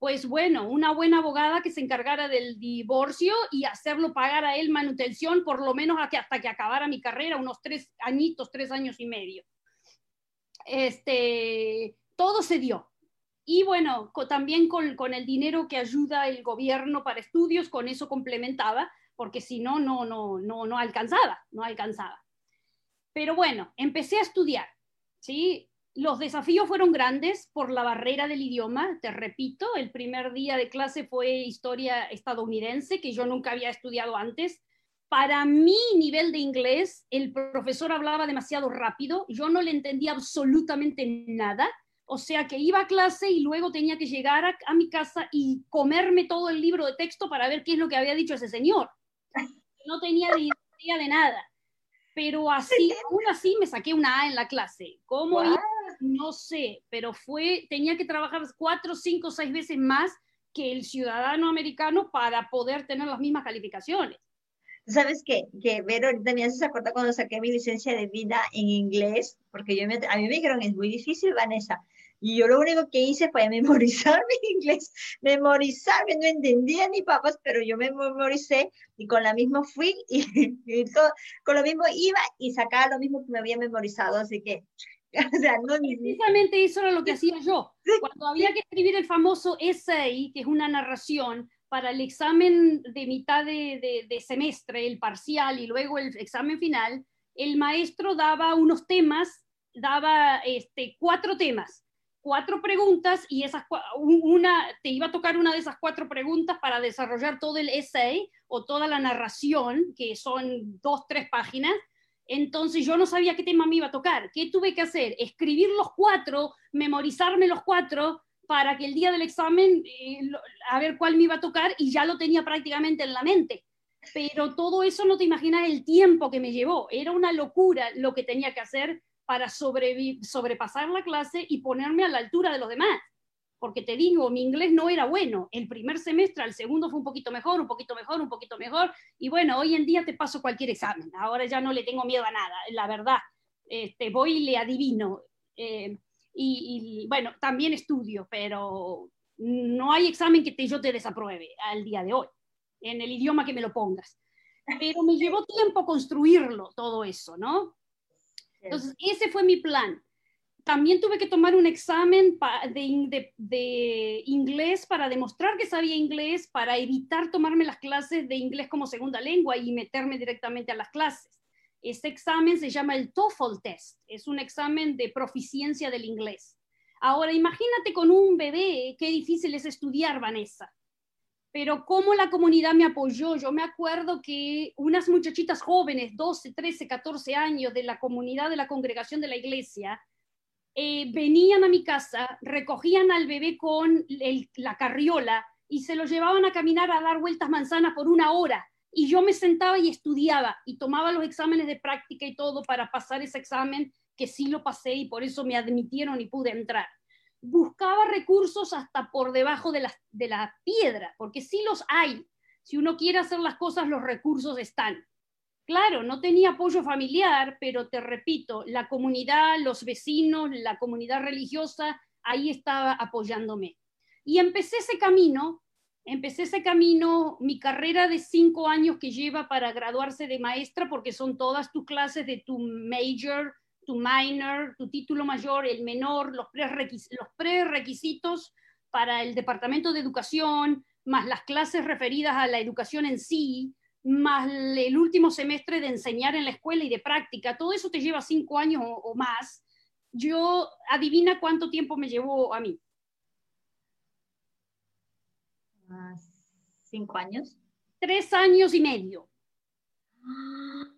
Pues bueno, una buena abogada que se encargara del divorcio y hacerlo pagar a él manutención por lo menos hasta que acabara mi carrera, unos tres añitos, tres años y medio. Este, todo se dio. Y bueno, también con, con, el dinero que ayuda el gobierno para estudios, con eso complementaba, porque si no, no, no, no, no alcanzaba, no alcanzaba. Pero bueno, empecé a estudiar, ¿sí? Los desafíos fueron grandes por la barrera del idioma, te repito, el primer día de clase fue historia estadounidense, que yo nunca había estudiado antes. Para mi nivel de inglés, el profesor hablaba demasiado rápido, yo no le entendía absolutamente nada, o sea que iba a clase y luego tenía que llegar a, mi casa y comerme todo el libro de texto para ver qué es lo que había dicho ese señor. No tenía idea de nada pero así, aún así me saqué una A en la clase. ¿Cómo no sé, pero fue, tenía que trabajar cuatro, cinco, seis veces más que el ciudadano americano para poder tener las mismas calificaciones. ¿Sabes qué? Que Vero ahorita me hace acordar cuando saqué mi licencia de vida en inglés, porque yo a mí me dijeron, es muy difícil, Vanessa. Y yo lo único que hice fue memorizar mi inglés, memorizarme, no entendía ni papas, pero yo me memoricé y con la misma fui y, y todo, con lo mismo iba y sacaba lo mismo que me había memorizado. Así que Precisamente eso era lo que hacía yo. Cuando había que escribir el famoso essay, que es una narración, para el examen de mitad de, semestre, el parcial y luego el examen final, el maestro daba unos temas, daba este, cuatro temas, cuatro preguntas y esas, una, te iba a tocar una de esas cuatro preguntas para desarrollar todo el essay o toda la narración, que son dos, tres páginas, entonces yo no sabía qué tema me iba a tocar. ¿Qué tuve que hacer? Escribir los cuatro, memorizarme los cuatro para que el día del examen, eh, a ver cuál me iba a tocar y ya lo tenía prácticamente en la mente. pero todo eso no te imaginas el tiempo que me llevó. Era una locura lo que tenía que hacer para sobrepasar la clase y ponerme a la altura de los demás. Porque te digo, mi inglés no era bueno. El primer semestre, el segundo fue un poquito mejor, un poquito mejor, un poquito mejor. Y bueno, hoy en día te paso cualquier examen. Ahora ya no le tengo miedo a nada, la verdad. Este, voy y le adivino. Eh, y, bueno, también estudio, pero no hay examen que te, yo te desapruebe al día de hoy en el idioma que me lo pongas. Pero me llevó tiempo construirlo, todo eso, ¿no? Entonces, ese fue mi plan. También tuve que tomar un examen de, inglés para demostrar que sabía inglés, para evitar tomarme las clases de inglés como segunda lengua y meterme directamente a las clases. Este examen se llama el TOEFL test, es un examen de proficiencia del inglés. Ahora, imagínate con un bebé, qué difícil es estudiar, Vanessa pero cómo la comunidad me apoyó. Yo me acuerdo que unas muchachitas jóvenes, 12, 13, 14 años de la comunidad de la congregación de la iglesia, eh, venían a mi casa, recogían al bebé con la carriola y se lo llevaban a caminar a dar vueltas manzanas por una hora. Y yo me sentaba y estudiaba y tomaba los exámenes de práctica y todo para pasar ese examen, que sí lo pasé y por eso me admitieron y pude entrar buscaba recursos hasta por debajo de la, de la piedra, porque sí los hay. Si uno quiere hacer las cosas, los recursos están. Claro, no tenía apoyo familiar, pero te repito, la comunidad, los vecinos, la comunidad religiosa, ahí estaba apoyándome. Y empecé ese camino, empecé ese camino, mi carrera de cinco años que lleva para graduarse de maestra, porque son todas tus clases de tu major, tu minor, tu título mayor, el menor, los prerequisitos para el Departamento de Educación, más las clases referidas a la educación en sí, más el último semestre de enseñar en la escuela y de práctica, todo eso te lleva cinco años o, más. Yo, adivina cuánto tiempo me llevó a mí. ¿Cinco años? Tres años y medio.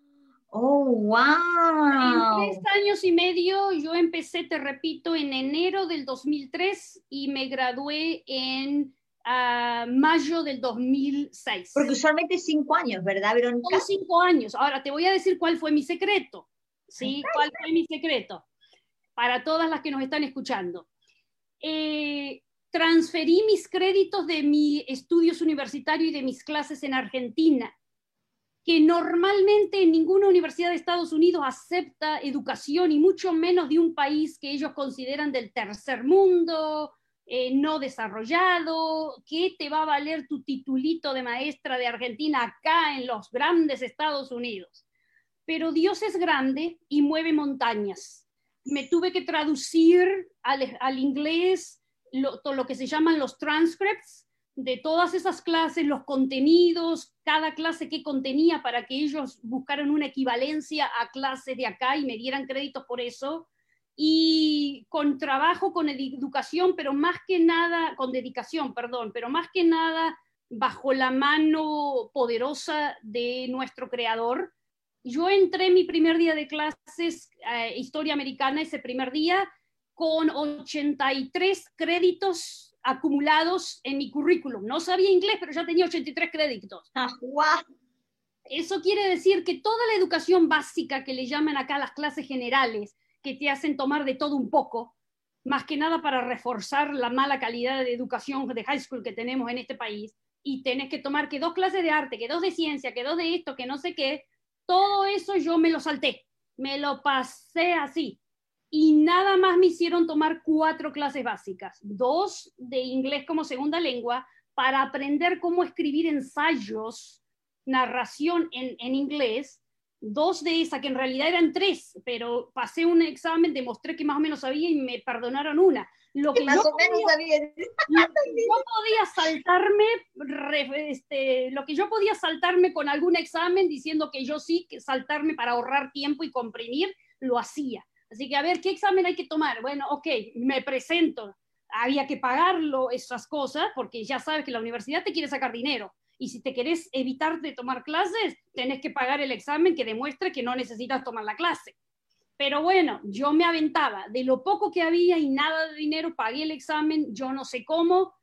Oh, wow. En tres años y medio yo empecé, te repito, en enero del 2003 y me gradué en ah, mayo del 2006. Porque usualmente cinco años, ¿verdad, Verónica? Son cinco años. Ahora te voy a decir cuál fue mi secreto. ¿Sí? ¿Cuál fue mi secreto? Para todas las que nos están escuchando. Eh, transferí mis créditos de mis estudios universitarios y de mis clases en Argentina que normalmente ninguna universidad de Estados Unidos acepta educación y mucho menos de un país que ellos consideran del tercer mundo, eh, no desarrollado, ¿qué te va a valer tu titulito de maestra de Argentina acá en los grandes Estados Unidos? Pero Dios es grande y mueve montañas. Me tuve que traducir al, inglés todo lo que se llaman los transcripts, de todas esas clases, los contenidos, cada clase que contenía para que ellos buscaran una equivalencia a clases de acá y me dieran créditos por eso. Y con trabajo, con educación, pero más que nada, con dedicación, perdón, pero más que nada bajo la mano poderosa de nuestro creador. Yo entré mi primer día de clases, eh, historia americana, ese primer día, con 83 créditos acumulados en mi currículum. No sabía inglés, pero ya tenía 83 créditos. Ah, Eso quiere decir que toda la educación básica que le llaman acá las clases generales, que te hacen tomar de todo un poco, más que nada para reforzar la mala calidad de educación de high school que tenemos en este país, y tenés que tomar que dos clases de arte, que dos de ciencia, que dos de esto, que no sé qué, todo eso yo me lo salté, me lo pasé así. Y nada más me hicieron tomar cuatro clases básicas, dos de inglés como segunda lengua, para aprender cómo escribir ensayos, narración en, en inglés, dos de esas, que en realidad eran tres, pero pasé un examen, demostré que más o menos sabía y me perdonaron una. Lo que, yo, podía, yo podía saltarme, este, lo que yo podía saltarme con algún examen diciendo que yo sí, que saltarme para ahorrar tiempo y comprimir, lo hacía Así que a ver, ¿qué examen hay que tomar? Bueno, ok, me presento. Había que pagarlo, esas cosas, porque ya sabes que la universidad te quiere sacar dinero. Y si te querés evitar de tomar clases, tenés que pagar el examen que demuestre que no necesitas tomar la clase. Pero bueno, yo me aventaba. De lo poco que había y nada de dinero, pagué el examen, yo no sé cómo.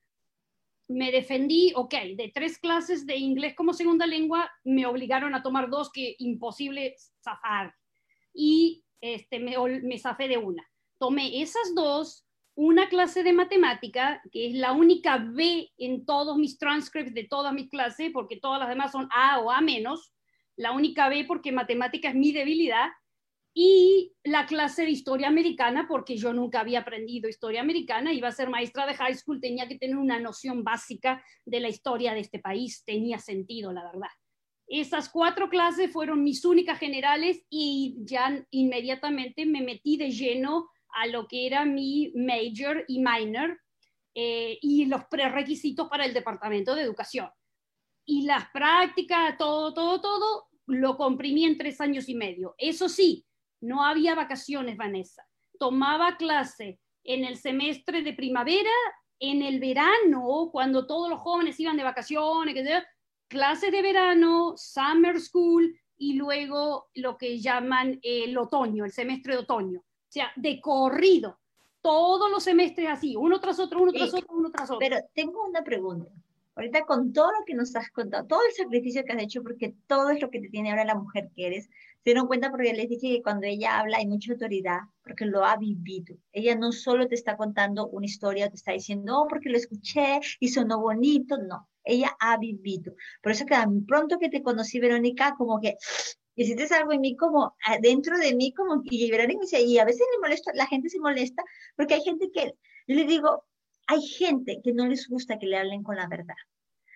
me defendí, ok, de tres clases de inglés como segunda lengua, me obligaron a tomar dos que imposible zafar. Y este, me, me zafé de una. Tomé esas dos, una clase de matemática, que es la única B en todos mis transcripts de todas mis clases, porque todas las demás son A o A menos. La única B porque matemática es mi debilidad y la clase de historia americana, porque yo nunca había aprendido historia americana, iba a ser maestra de high school, tenía que tener una noción básica de la historia de este país, tenía sentido, la verdad. Esas cuatro clases fueron mis únicas generales y ya inmediatamente me metí de lleno a lo que era mi major y minor eh, y los prerequisitos para el departamento de educación. Y las prácticas, todo, todo, todo, lo comprimí en tres años y medio. Eso sí, no había vacaciones, Vanessa. Tomaba clase en el semestre de primavera, en el verano, cuando todos los jóvenes iban de vacaciones, clases de verano, summer school y luego lo que llaman el otoño, el semestre de otoño. O sea, de corrido, todos los semestres así, uno tras otro, uno tras otro, uno tras otro. Pero tengo una pregunta. Ahorita con todo lo que nos has contado, todo el sacrificio que has hecho, porque todo es lo que te tiene ahora la mujer que eres, se dieron cuenta porque les dije que cuando ella habla hay mucha autoridad, porque lo ha vivido. Ella no solo te está contando una historia, te está diciendo, oh, porque lo escuché y sonó bonito, no, ella ha vivido. Por eso que tan pronto que te conocí, Verónica, como que hiciste algo en mí como dentro de mí como y Verónica dice, y a veces le molesta, la gente se molesta porque hay gente que, yo le digo, hay gente que no les gusta que le hablen con la verdad.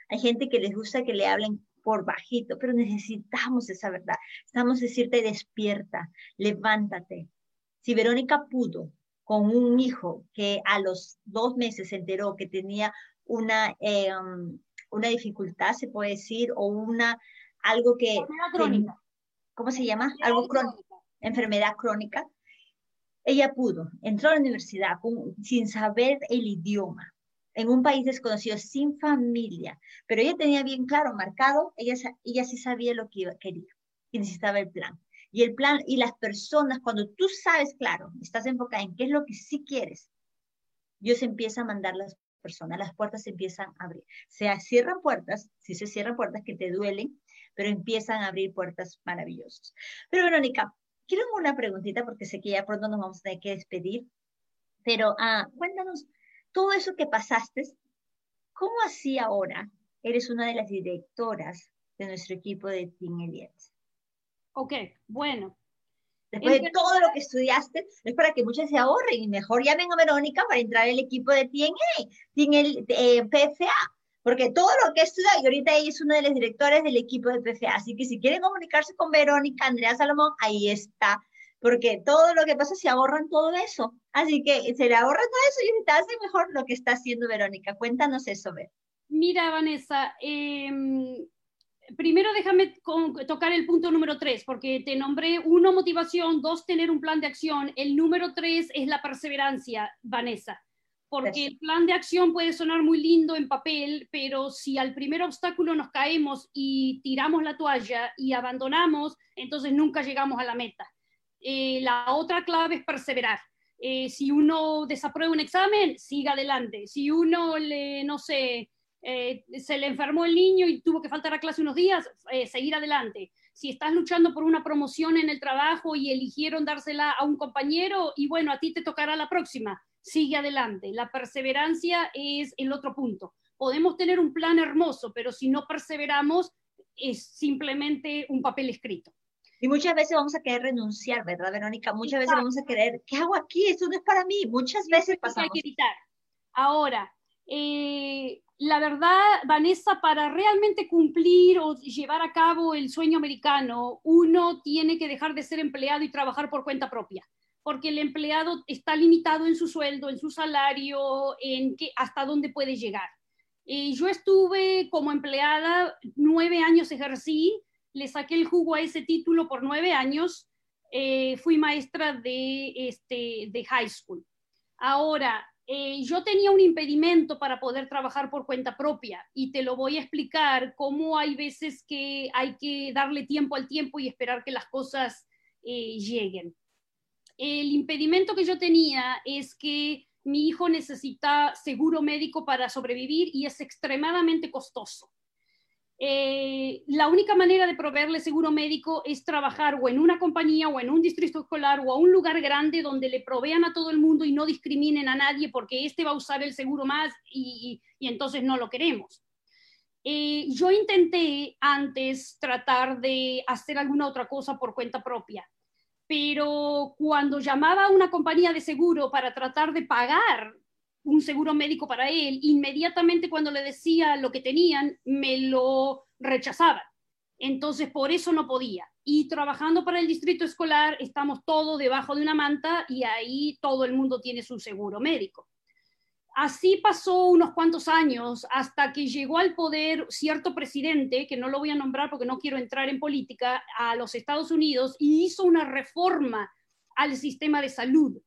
Hay gente que les gusta que le hablen por bajito, pero necesitamos esa verdad. Estamos decirte despierta, levántate. Si Verónica pudo con un hijo que a los dos meses se enteró que tenía una, em, una dificultad, se puede decir, o una, algo que... Crónica. ¿Cómo se llama? Algo crónico. Enfermedad crónica. Ella pudo, entró a la universidad sin saber el idioma, en un país desconocido, sin familia, pero ella tenía bien claro, marcado, ella, ella sí sabía lo que quería y necesitaba el plan. Y el plan y las personas, cuando tú sabes claro, estás enfocada en qué es lo que sí quieres, Dios empieza a mandar las personas, las puertas se empiezan a abrir. Se cierran puertas, sí se cierran puertas que te duelen, pero empiezan a abrir puertas maravillosas. Pero Verónica, quiero una preguntita porque sé que ya pronto nos vamos a tener que despedir, pero ah, cuéntanos, todo eso que pasaste, ¿cómo así ahora eres una de las directoras de nuestro equipo de Team Elliot? Ok, bueno. Después de todo lo que estudiaste, es para que muchas se ahorren y mejor llamen a Verónica para entrar al equipo de TNA, Team eh, PFA, porque todo lo que estudia, y ahorita ella es una de las directores del equipo de PFA, así que si quieren comunicarse con Verónica, Andrea Salomón, ahí está porque todo lo que pasa se ahorran todo eso. Así que se le ahorra todo eso y te hace mejor lo que está haciendo Verónica. Cuéntanos eso, Ver. Mira, Vanessa, em, primero déjame tocar el punto número tres, porque te nombré uno, motivación, dos, tener un plan de acción. El número tres es la perseverancia, Vanessa, porque el plan de acción puede sonar muy lindo en papel, pero si al primer obstáculo nos caemos y tiramos la toalla y abandonamos, entonces nunca llegamos a la meta. Eh, la otra clave es perseverar. Eh, si uno desaprueba un examen, siga adelante. Si uno le, no sé, eh, se le enfermó el niño y tuvo que faltar a clase unos días, seguir adelante. Si estás luchando por una promoción en el trabajo y eligieron dársela a un compañero, y bueno, a ti te tocará la próxima, sigue adelante. La perseverancia es el otro punto. Podemos tener un plan hermoso, pero si no perseveramos, es simplemente un papel escrito. Y muchas veces vamos a querer renunciar, ¿verdad, Verónica? Muchas veces vamos a querer, ¿qué hago aquí? Esto no es para mí. Muchas veces pasamos. Hay que evitar. Ahora, eh, la verdad, Vanessa, para realmente cumplir o llevar a cabo el sueño americano, uno tiene que dejar de ser empleado y trabajar por cuenta propia, porque el empleado está limitado en su sueldo, en su salario, en hasta dónde puede llegar. Eh, yo estuve como empleada, nueve años ejercí, le saqué el jugo a ese título por nueve años, eh, fui maestra de, este, de high school. Ahora, eh, yo tenía un impedimento para poder trabajar por cuenta propia y te lo voy a explicar cómo hay veces que hay que darle tiempo al tiempo y esperar que las cosas eh, lleguen. El impedimento que yo tenía es que mi hijo necesita seguro médico para sobrevivir y es extremadamente costoso. Eh, la única manera de proveerle seguro médico es trabajar o en una compañía o en un distrito escolar o a un lugar grande donde le provean a todo el mundo y no discriminen a nadie porque este va a usar el seguro más y, entonces no lo queremos. Eh, yo intenté antes tratar de hacer alguna otra cosa por cuenta propia, pero cuando llamaba a una compañía de seguro para tratar de pagar un seguro médico para él, inmediatamente cuando le decía lo que tenían, me lo rechazaban. Entonces, por eso no podía. Y trabajando para el distrito escolar, estamos todos debajo de una manta y ahí todo el mundo tiene su seguro médico. Así pasó unos cuantos años hasta que llegó al poder cierto presidente, que no lo voy a nombrar porque no quiero entrar en política, a los Estados Unidos y hizo una reforma al sistema de salud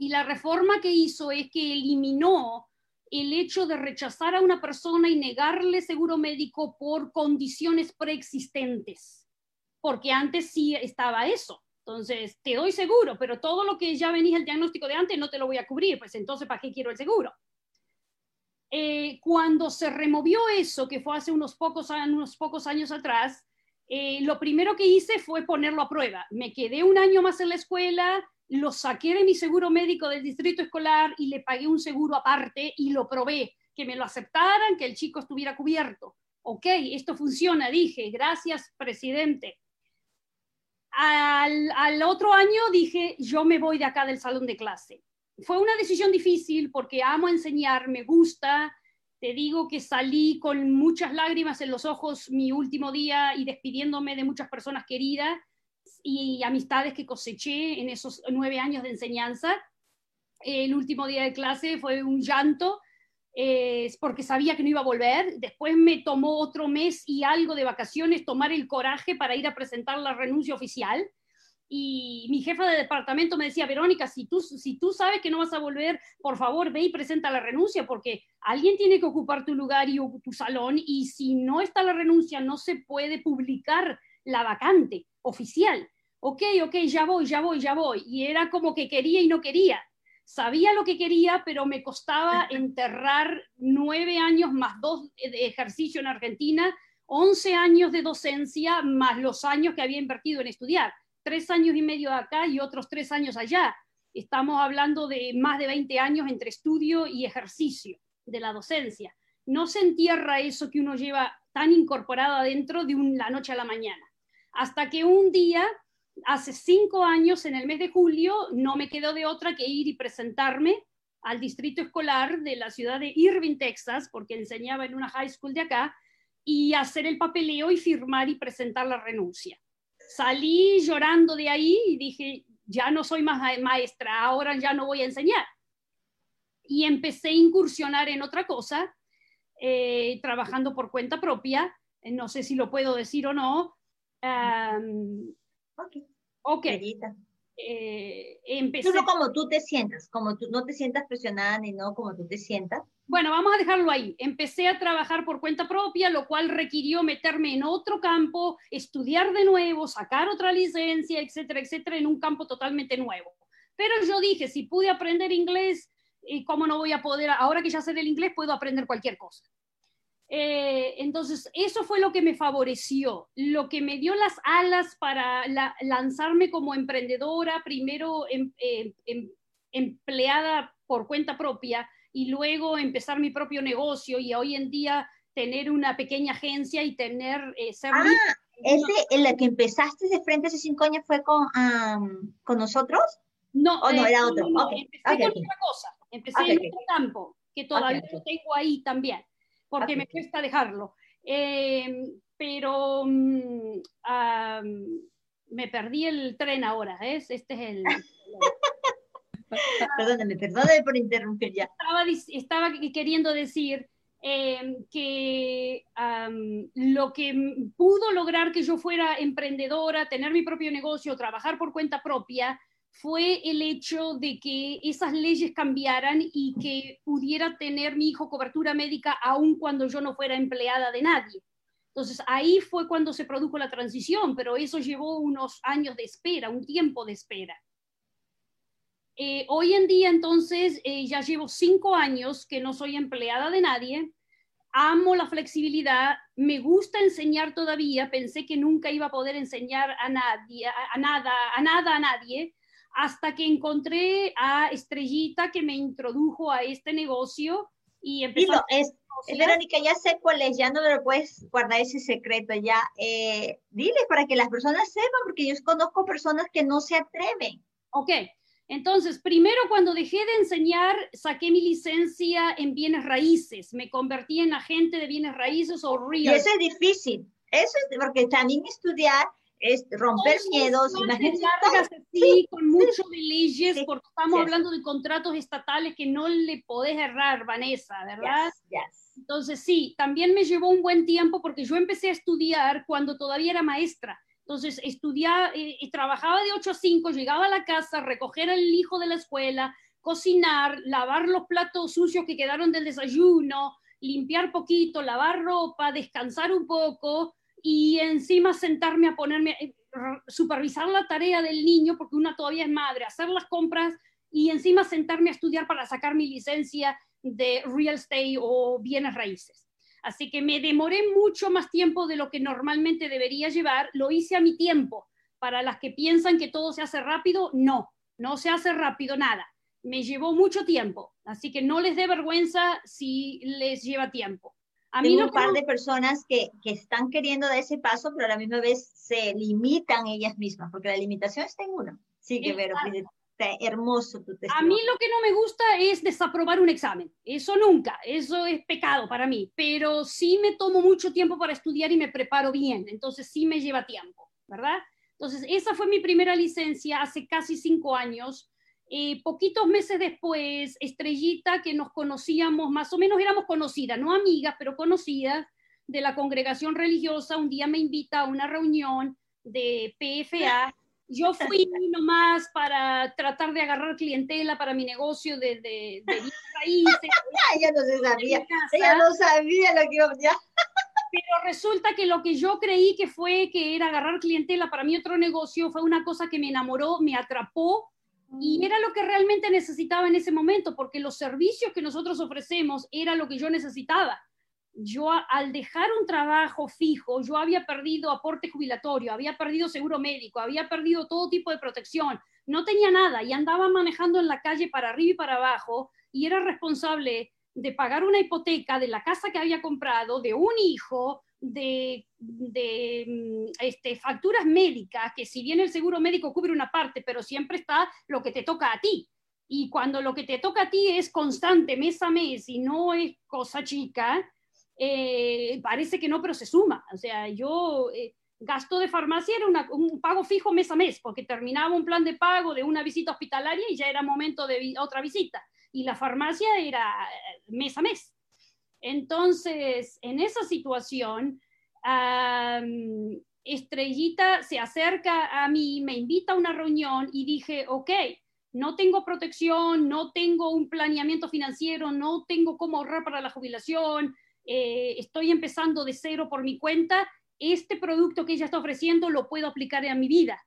y la reforma que hizo es que eliminó el hecho de rechazar a una persona y negarle seguro médico por condiciones preexistentes, porque antes sí estaba eso. Entonces, te doy seguro, pero todo lo que ya venís el diagnóstico de antes no te lo voy a cubrir, pues entonces, ¿para qué quiero el seguro? Eh, cuando se removió eso, que fue hace unos pocos, unos pocos años atrás, eh, lo primero que hice fue ponerlo a prueba. Me quedé un año más en la escuela, lo saqué de mi seguro médico del distrito escolar y le pagué un seguro aparte y lo probé, que me lo aceptaran, que el chico estuviera cubierto. Ok, esto funciona, dije, gracias, presidente. Al, otro año dije, yo me voy de acá del salón de clase. Fue una decisión difícil porque amo enseñar, me gusta, te digo que salí con muchas lágrimas en los ojos mi último día y despidiéndome de muchas personas queridas y amistades que coseché en esos nueve años de enseñanza. El último día de clase fue un llanto eh, porque sabía que no iba a volver. Después me tomó otro mes y algo de vacaciones tomar el coraje para ir a presentar la renuncia oficial. Y mi jefa de departamento me decía, Verónica, si tú, si tú sabes que no vas a volver, por favor ve y presenta la renuncia, porque alguien tiene que ocupar tu lugar y tu salón, y si no está la renuncia, no se puede publicar la vacante oficial. Ok, ok, ya voy, ya voy, ya voy. Y era como que quería y no quería. Sabía lo que quería, pero me costaba enterrar nueve años más dos de ejercicio en Argentina, once años de docencia más los años que había invertido en estudiar. Tres años y medio acá y otros tres años allá. Estamos hablando de más de 20 años entre estudio y ejercicio de la docencia. No se entierra eso que uno lleva tan incorporado adentro de la noche a la mañana hasta que un día, hace cinco años, en el mes de julio, no me quedó de otra que ir y presentarme al distrito escolar de la ciudad de Irving, Texas, porque enseñaba en una high school de acá, y hacer el papeleo y firmar y presentar la renuncia. Salí llorando de ahí y dije, ya no soy más maestra, ahora ya no voy a enseñar. Y empecé a incursionar en otra cosa, eh, trabajando por cuenta propia, no sé si lo puedo decir o no, ok. Ok. Eh, empecé... Tú como tú te sientas, como tú no te sientas presionada ni no como tú te sientas. Bueno, vamos a dejarlo ahí. Empecé a trabajar por cuenta propia, lo cual requirió meterme en otro campo, estudiar de nuevo, sacar otra licencia, etcétera, etcétera, en un campo totalmente nuevo. Pero yo dije, si pude aprender inglés, eh, ¿cómo no voy a poder? Ahora que ya sé del inglés, puedo aprender cualquier cosa. Eh, entonces, eso fue lo que me favoreció, lo que me dio las alas para lanzarme como emprendedora, primero em, em, em, empleada por cuenta propia y luego empezar mi propio negocio y hoy en día tener una pequeña agencia y tener... Eh, ah, ese en la que empezaste de frente hace cinco años fue con, con nosotros. No, no eh, era otro. empecé con otra cosa, empecé en otro campo, que todavía lo tengo ahí también porque me cuesta dejarlo. Eh, pero mm, me perdí el tren ahora, ¿es? Este es el... perdóname, perdóname por interrumpir ya. Estaba, queriendo decir eh, que lo que pudo lograr que yo fuera emprendedora, tener mi propio negocio, trabajar por cuenta propia, fue el hecho de que esas leyes cambiaran y que pudiera tener mi hijo cobertura médica aun cuando yo no fuera empleada de nadie. Entonces ahí fue cuando se produjo la transición, pero eso llevó unos años de espera, un tiempo de espera. Eh, hoy en día, entonces, eh, ya llevo cinco años que no soy empleada de nadie, amo la flexibilidad, me gusta enseñar todavía, pensé que nunca iba a poder enseñar a nadie, a, nada, a nada, a nadie, hasta que encontré a Estrellita que me introdujo a este negocio y empezó. es, Verónica, ya sé cuál es, ya no lo puedes guardar ese secreto, ya. Eh, dile para que las personas sepan, porque yo conozco personas que no se atreven. Ok, entonces, primero cuando dejé de enseñar, saqué mi licencia en bienes raíces, me convertí en agente de bienes raíces o real. Y eso es difícil, eso es porque también estudiar es romper miedos, imagínate. Sí, con mucho de leyes, porque estamos hablando de contratos estatales que no le podés errar, Vanessa, ¿verdad? Entonces, sí, también me llevó un buen tiempo porque yo empecé a estudiar cuando todavía era maestra. Entonces, estudiaba, y eh, trabajaba de 8 a 5, llegaba a la casa, recoger al hijo de la escuela, cocinar, lavar los platos sucios que quedaron del desayuno, limpiar poquito, lavar ropa, descansar un poco y encima sentarme a ponerme, eh, supervisar la tarea del niño, porque una todavía es madre, hacer las compras y encima sentarme a estudiar para sacar mi licencia de real estate o bienes raíces. Así que me demoré mucho más tiempo de lo que normalmente debería llevar. Lo hice a mi tiempo. Para las que piensan que todo se hace rápido, no, no se hace rápido nada. Me llevó mucho tiempo. Así que no les dé vergüenza si les lleva tiempo. A mí un par de personas que, que, están queriendo dar ese paso, pero a la misma vez se limitan ellas mismas, porque la limitación está en uno. Sí, que Vero, hermoso tu A mí lo que no me gusta es desaprobar un examen. Eso nunca, eso es pecado para mí, pero sí me tomo mucho tiempo para estudiar y me preparo bien, entonces sí me lleva tiempo, ¿verdad? Entonces, esa fue mi primera licencia hace casi cinco años. Eh, poquitos meses después, Estrellita, que nos conocíamos, más o menos éramos conocidas, no amigas, pero conocidas de la congregación religiosa, un día me invita a una reunión de PFA yo fui nomás para tratar de agarrar clientela para mi negocio de, de, de raíces. ella no se sabía, ella no sabía lo que iba Pero resulta que lo que yo creí que fue que era agarrar clientela para mi otro negocio fue una cosa que me enamoró, me atrapó y era lo que realmente necesitaba en ese momento, porque los servicios que nosotros ofrecemos era lo que yo necesitaba. Yo al dejar un trabajo fijo, yo había perdido aporte jubilatorio, había perdido seguro médico, había perdido todo tipo de protección, no tenía nada y andaba manejando en la calle para arriba y para abajo y era responsable de pagar una hipoteca de la casa que había comprado, de un hijo, de, mm, este, facturas médicas, que si bien el seguro médico cubre una parte, pero siempre está lo que te toca a ti. Y cuando lo que te toca a ti es constante, mes a mes, y no es cosa chica, eh, parece que no, pero se suma. O sea, yo eh, gasto de farmacia era un pago fijo mes a mes, porque terminaba un plan de pago de una visita hospitalaria y ya era momento de otra visita. Y la farmacia era eh, mes a mes. Entonces, en esa situación, Estrellita se acerca a mí, me invita a una reunión y dije, ok, no tengo protección, no tengo un planeamiento financiero, no tengo cómo ahorrar para la jubilación, eh, estoy empezando de cero por mi cuenta, este producto que ella está ofreciendo lo puedo aplicar a mi vida.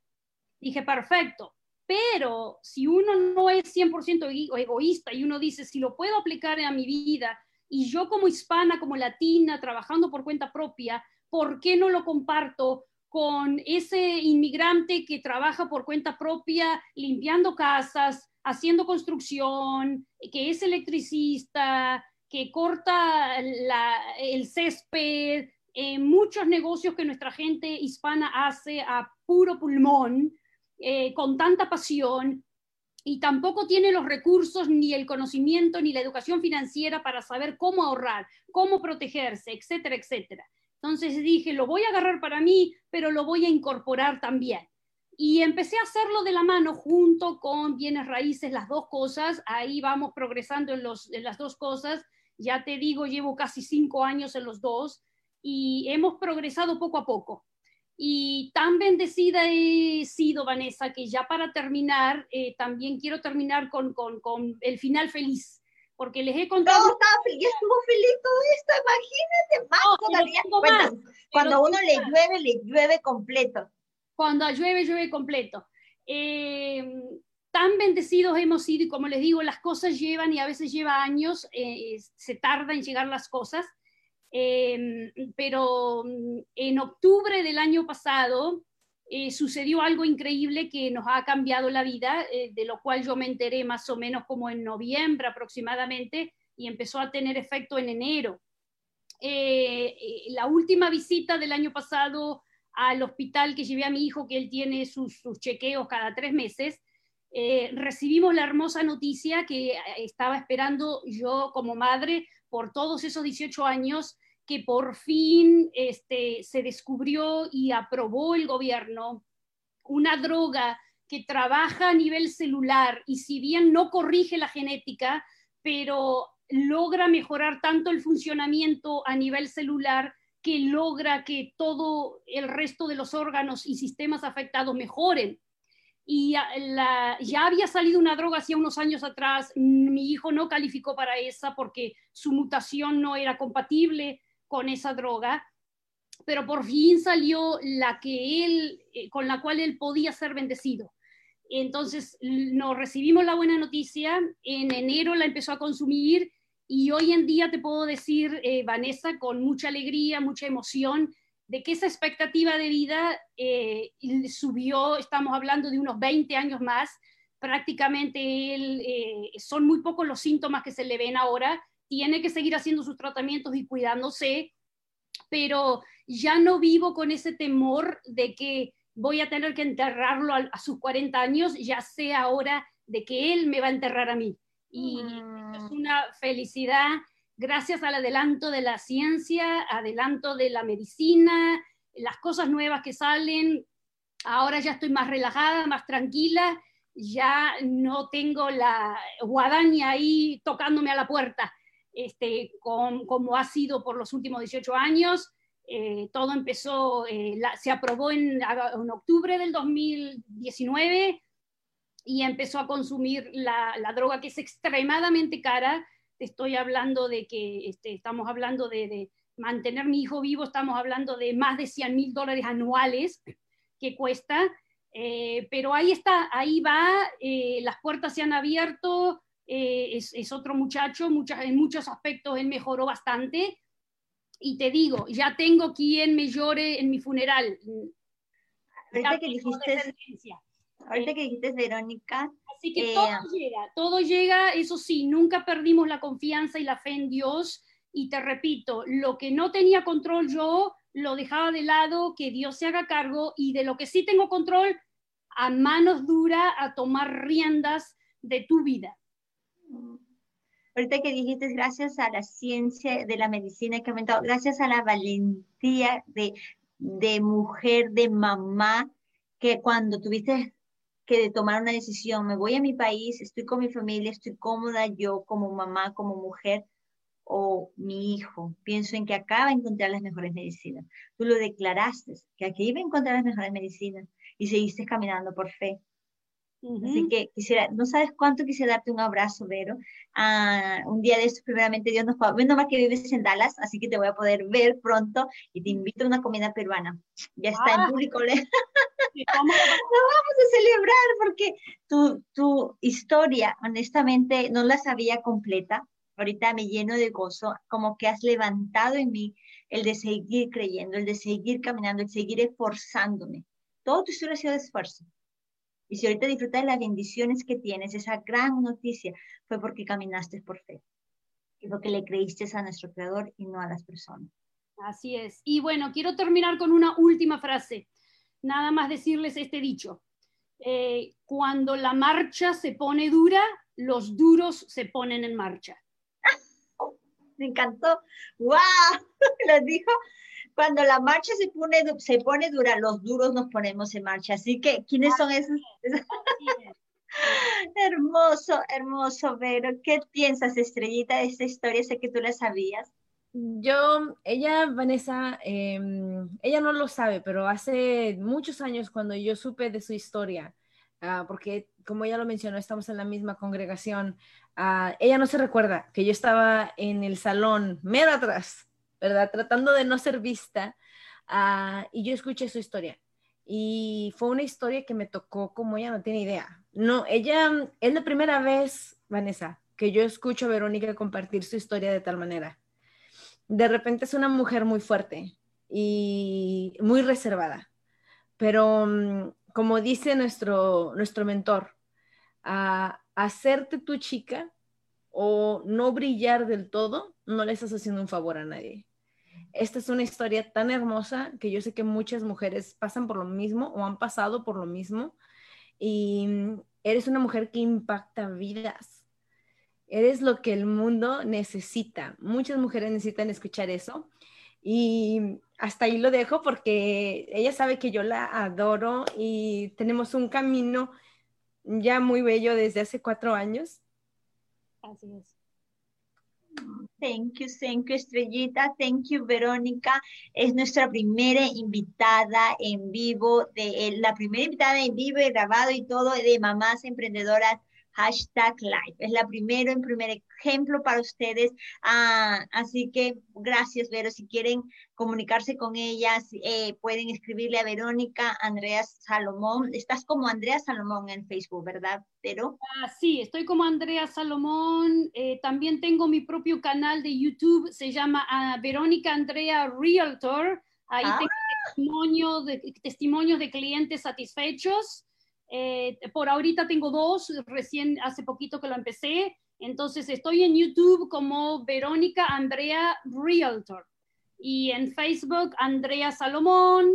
Dije, perfecto. Pero si uno no es 100% egoísta y uno dice, si lo puedo aplicar a mi vida y yo como hispana, como latina, trabajando por cuenta propia, ¿por qué no lo comparto con ese inmigrante que trabaja por cuenta propia, limpiando casas, haciendo construcción, que es electricista, que corta el césped, eh, muchos negocios que nuestra gente hispana hace a puro pulmón, eh, con tanta pasión, y tampoco tiene los recursos, ni el conocimiento, ni la educación financiera para saber cómo ahorrar, cómo protegerse, etcétera, etcétera. Entonces dije, lo voy a agarrar para mí, pero lo voy a incorporar también. Y empecé a hacerlo de la mano junto con bienes raíces, las dos cosas. Ahí vamos progresando en, los, en las dos cosas. Ya te digo, llevo casi cinco años en los dos y hemos progresado poco a poco. Y tan bendecida he sido, Vanessa, que ya para terminar, eh, también quiero terminar con, con, con, el final feliz, porque les he contado... Todo estaba feliz, estuvo feliz todo esto, imagínate, más todavía. cuando uno le llueve, le llueve completo. Cuando llueve, llueve completo. Eh, tan bendecidos hemos sido y como les digo, las cosas llevan y a veces lleva años, eh, se tarda en llegar las cosas, em, pero mm, en octubre del año pasado eh, sucedió algo increíble que nos ha cambiado la vida, eh, de lo cual yo me enteré más o menos como en noviembre aproximadamente y empezó a tener efecto en enero. la última visita del año pasado al hospital que llevé a mi hijo, que él tiene sus, sus chequeos cada tres meses, eh, recibimos la hermosa noticia que eh, estaba esperando yo como madre por todos esos 18 años, que por fin este, se descubrió y aprobó el gobierno una droga que trabaja a nivel celular y si bien no corrige la genética, pero logra mejorar tanto el funcionamiento a nivel celular que logra que todo el resto de los órganos y sistemas afectados mejoren. Y ya había salido una droga hacía unos años atrás, mi hijo no calificó para esa porque su mutación no era compatible con esa droga, pero por fin salió la que él, eh, con la cual él podía ser bendecido. Entonces nos recibimos la buena noticia, en enero la empezó a consumir y hoy en día te puedo decir, eh, Vanessa, con mucha alegría, mucha emoción, de que esa expectativa de vida eh, subió, estamos hablando de unos 20 años más, prácticamente él, son muy pocos los síntomas que se le ven ahora, tiene que seguir haciendo sus tratamientos y cuidándose, pero ya no vivo con ese temor de que voy a tener que enterrarlo a, sus 40 años, ya sé ahora de que él me va a enterrar a mí. Y es mm. una felicidad gracias al adelanto de la ciencia, adelanto de la medicina, las cosas nuevas que salen, ahora ya estoy más relajada, más tranquila, ya no tengo la guadaña ahí tocándome a la puerta, este, como ha sido por los últimos 18 años. Eh, todo empezó, eh, se aprobó en, en, octubre del 2019 y empezó a consumir la, la droga que es extremadamente cara, estoy hablando de que este, estamos hablando de, mantener mi hijo vivo, estamos hablando de más de 100 mil dólares anuales que cuesta, eh, pero ahí está, ahí va, eh, las puertas se han abierto, eh, es, otro muchacho, en muchos aspectos él mejoró bastante, y te digo, ya tengo quien me llore en mi funeral. Ahorita que dijiste, ahorita que dijiste, Verónica, Así que todo eh, llega, todo llega, eso sí, nunca perdimos la confianza y la fe en Dios. Y te repito, lo que no tenía control yo, lo dejaba de lado, que Dios se haga cargo. Y de lo que sí tengo control, a manos duras, a tomar riendas de tu vida. Ahorita que dijiste, gracias a la ciencia de la medicina que ha aumentado, gracias a la valentía de, de mujer, de mamá, que cuando tuviste que tomar una decisión, me voy a mi país, estoy con mi familia, estoy cómoda yo como mamá, como mujer, o mi hijo, pienso en que acá va a encontrar las mejores medicinas. Tú lo declaraste, que aquí iba a encontrar las mejores medicinas y seguiste caminando por fe. Así que quisiera, no sabes cuánto quisiera darte un abrazo, Vero. Ah, un día de esto, primeramente, Dios nos puede, menos más que vives en Dallas, así que te voy a poder ver pronto y te invito a una comida peruana. Ya está en ah. público. vamos a celebrar porque tu, tu historia, honestamente, no la sabía completa. Ahorita me lleno de gozo, como que has levantado en mí el de seguir creyendo, el de seguir caminando, el de seguir esforzándome. Todo tu historia ha sido de esfuerzo y si ahorita disfrutas de las bendiciones que tienes, esa gran noticia, fue porque caminaste por fe. Y porque le creíste a nuestro Creador y no a las personas. Así es. Y bueno, quiero terminar con una última frase. Nada más decirles este dicho. Eh, cuando la marcha se pone dura, los duros se ponen en marcha. Me encantó. ¡Wow! Lo dijo cuando la marcha se pone, se pone dura, los duros nos ponemos en marcha. Así que, ¿quiénes son esos? hermoso, hermoso, Vero. ¿Qué piensas, Estrellita, de esta historia? Sé que tú la sabías. Yo, ella, Vanessa, em, ella no lo sabe, pero hace muchos años cuando yo supe de su historia, ah, porque como ella lo mencionó, estamos en la misma congregación, ah, ella no se recuerda que yo estaba en el salón, mero atrás, ¿verdad? Tratando de no ser vista. Ah, y yo escuché su historia. Y fue una historia que me tocó como ella no tiene idea. no, ella es la primera vez, Vanessa, que yo escucho a Verónica compartir su historia de tal manera. De repente es una mujer muy fuerte y muy reservada, pero mm, como dice nuestro, nuestro mentor, a hacerte tu chica o no brillar del todo, no le estás haciendo un favor a nadie. Esta es una historia tan hermosa que yo sé que muchas mujeres pasan por lo mismo o han pasado por lo mismo y mm, eres una mujer que impacta vidas. Eres lo que el mundo necesita. Muchas mujeres necesitan escuchar eso y hasta ahí lo dejo porque ella sabe que yo la adoro y tenemos un camino ya muy bello desde hace cuatro años. Así es. Thank you, thank you, Estrellita. Thank you, Verónica. Es nuestra primera invitada en vivo, de, eh, la primera invitada en vivo y grabado y todo de Mamás Emprendedoras hashtag live. Es la primero en primer ejemplo para ustedes. Ah, así que gracias, Vero. Si quieren comunicarse con ellas, eh, pueden escribirle a Verónica Andrea Salomón. Estás como Andrea Salomón en Facebook, ¿verdad, Vero? Ah, sí, estoy como Andrea Salomón. Eh, también tengo mi propio canal de YouTube. Se llama ah, Verónica Andrea Realtor. Ahí tengo testimonios de, testimonios de clientes satisfechos. Eh, por ahorita tengo dos, recién hace poquito que lo empecé. Entonces estoy en YouTube como Verónica Andrea Realtor y en Facebook Andrea Salomón.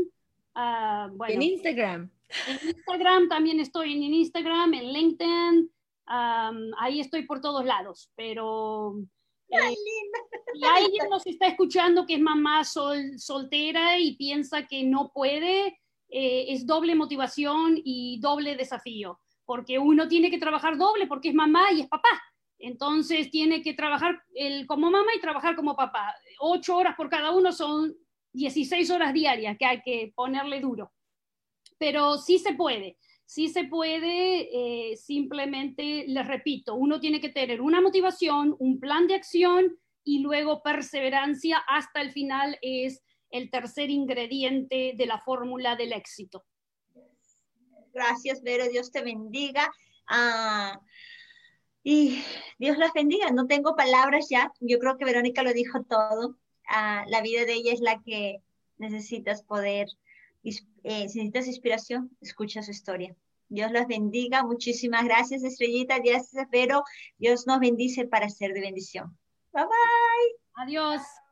Uh, bueno, en Instagram. En Instagram también estoy en Instagram, en LinkedIn. Um, ahí estoy por todos lados, pero eh, si alguien nos está escuchando que es mamá sol, soltera y piensa que no puede, eh, es doble motivación y doble desafío, porque uno tiene que trabajar doble porque es mamá y es papá. Entonces tiene que trabajar el, como mamá y trabajar como papá. Ocho horas por cada uno son 16 horas diarias que hay que ponerle duro. Pero sí se puede, sí se puede, eh, simplemente les repito, uno tiene que tener una motivación, un plan de acción y luego perseverancia hasta el final es el tercer ingrediente de la fórmula del éxito. Gracias, Vero, Dios te bendiga. Ah, y Dios las bendiga. No tengo palabras ya. Yo creo que Verónica lo dijo todo. Ah, la vida de ella es la que necesitas poder, eh, si necesitas inspiración, escucha su historia. Dios las bendiga. Muchísimas gracias, Estrellita. Gracias, Vero. Dios nos bendice para ser de bendición. Bye bye. Adiós.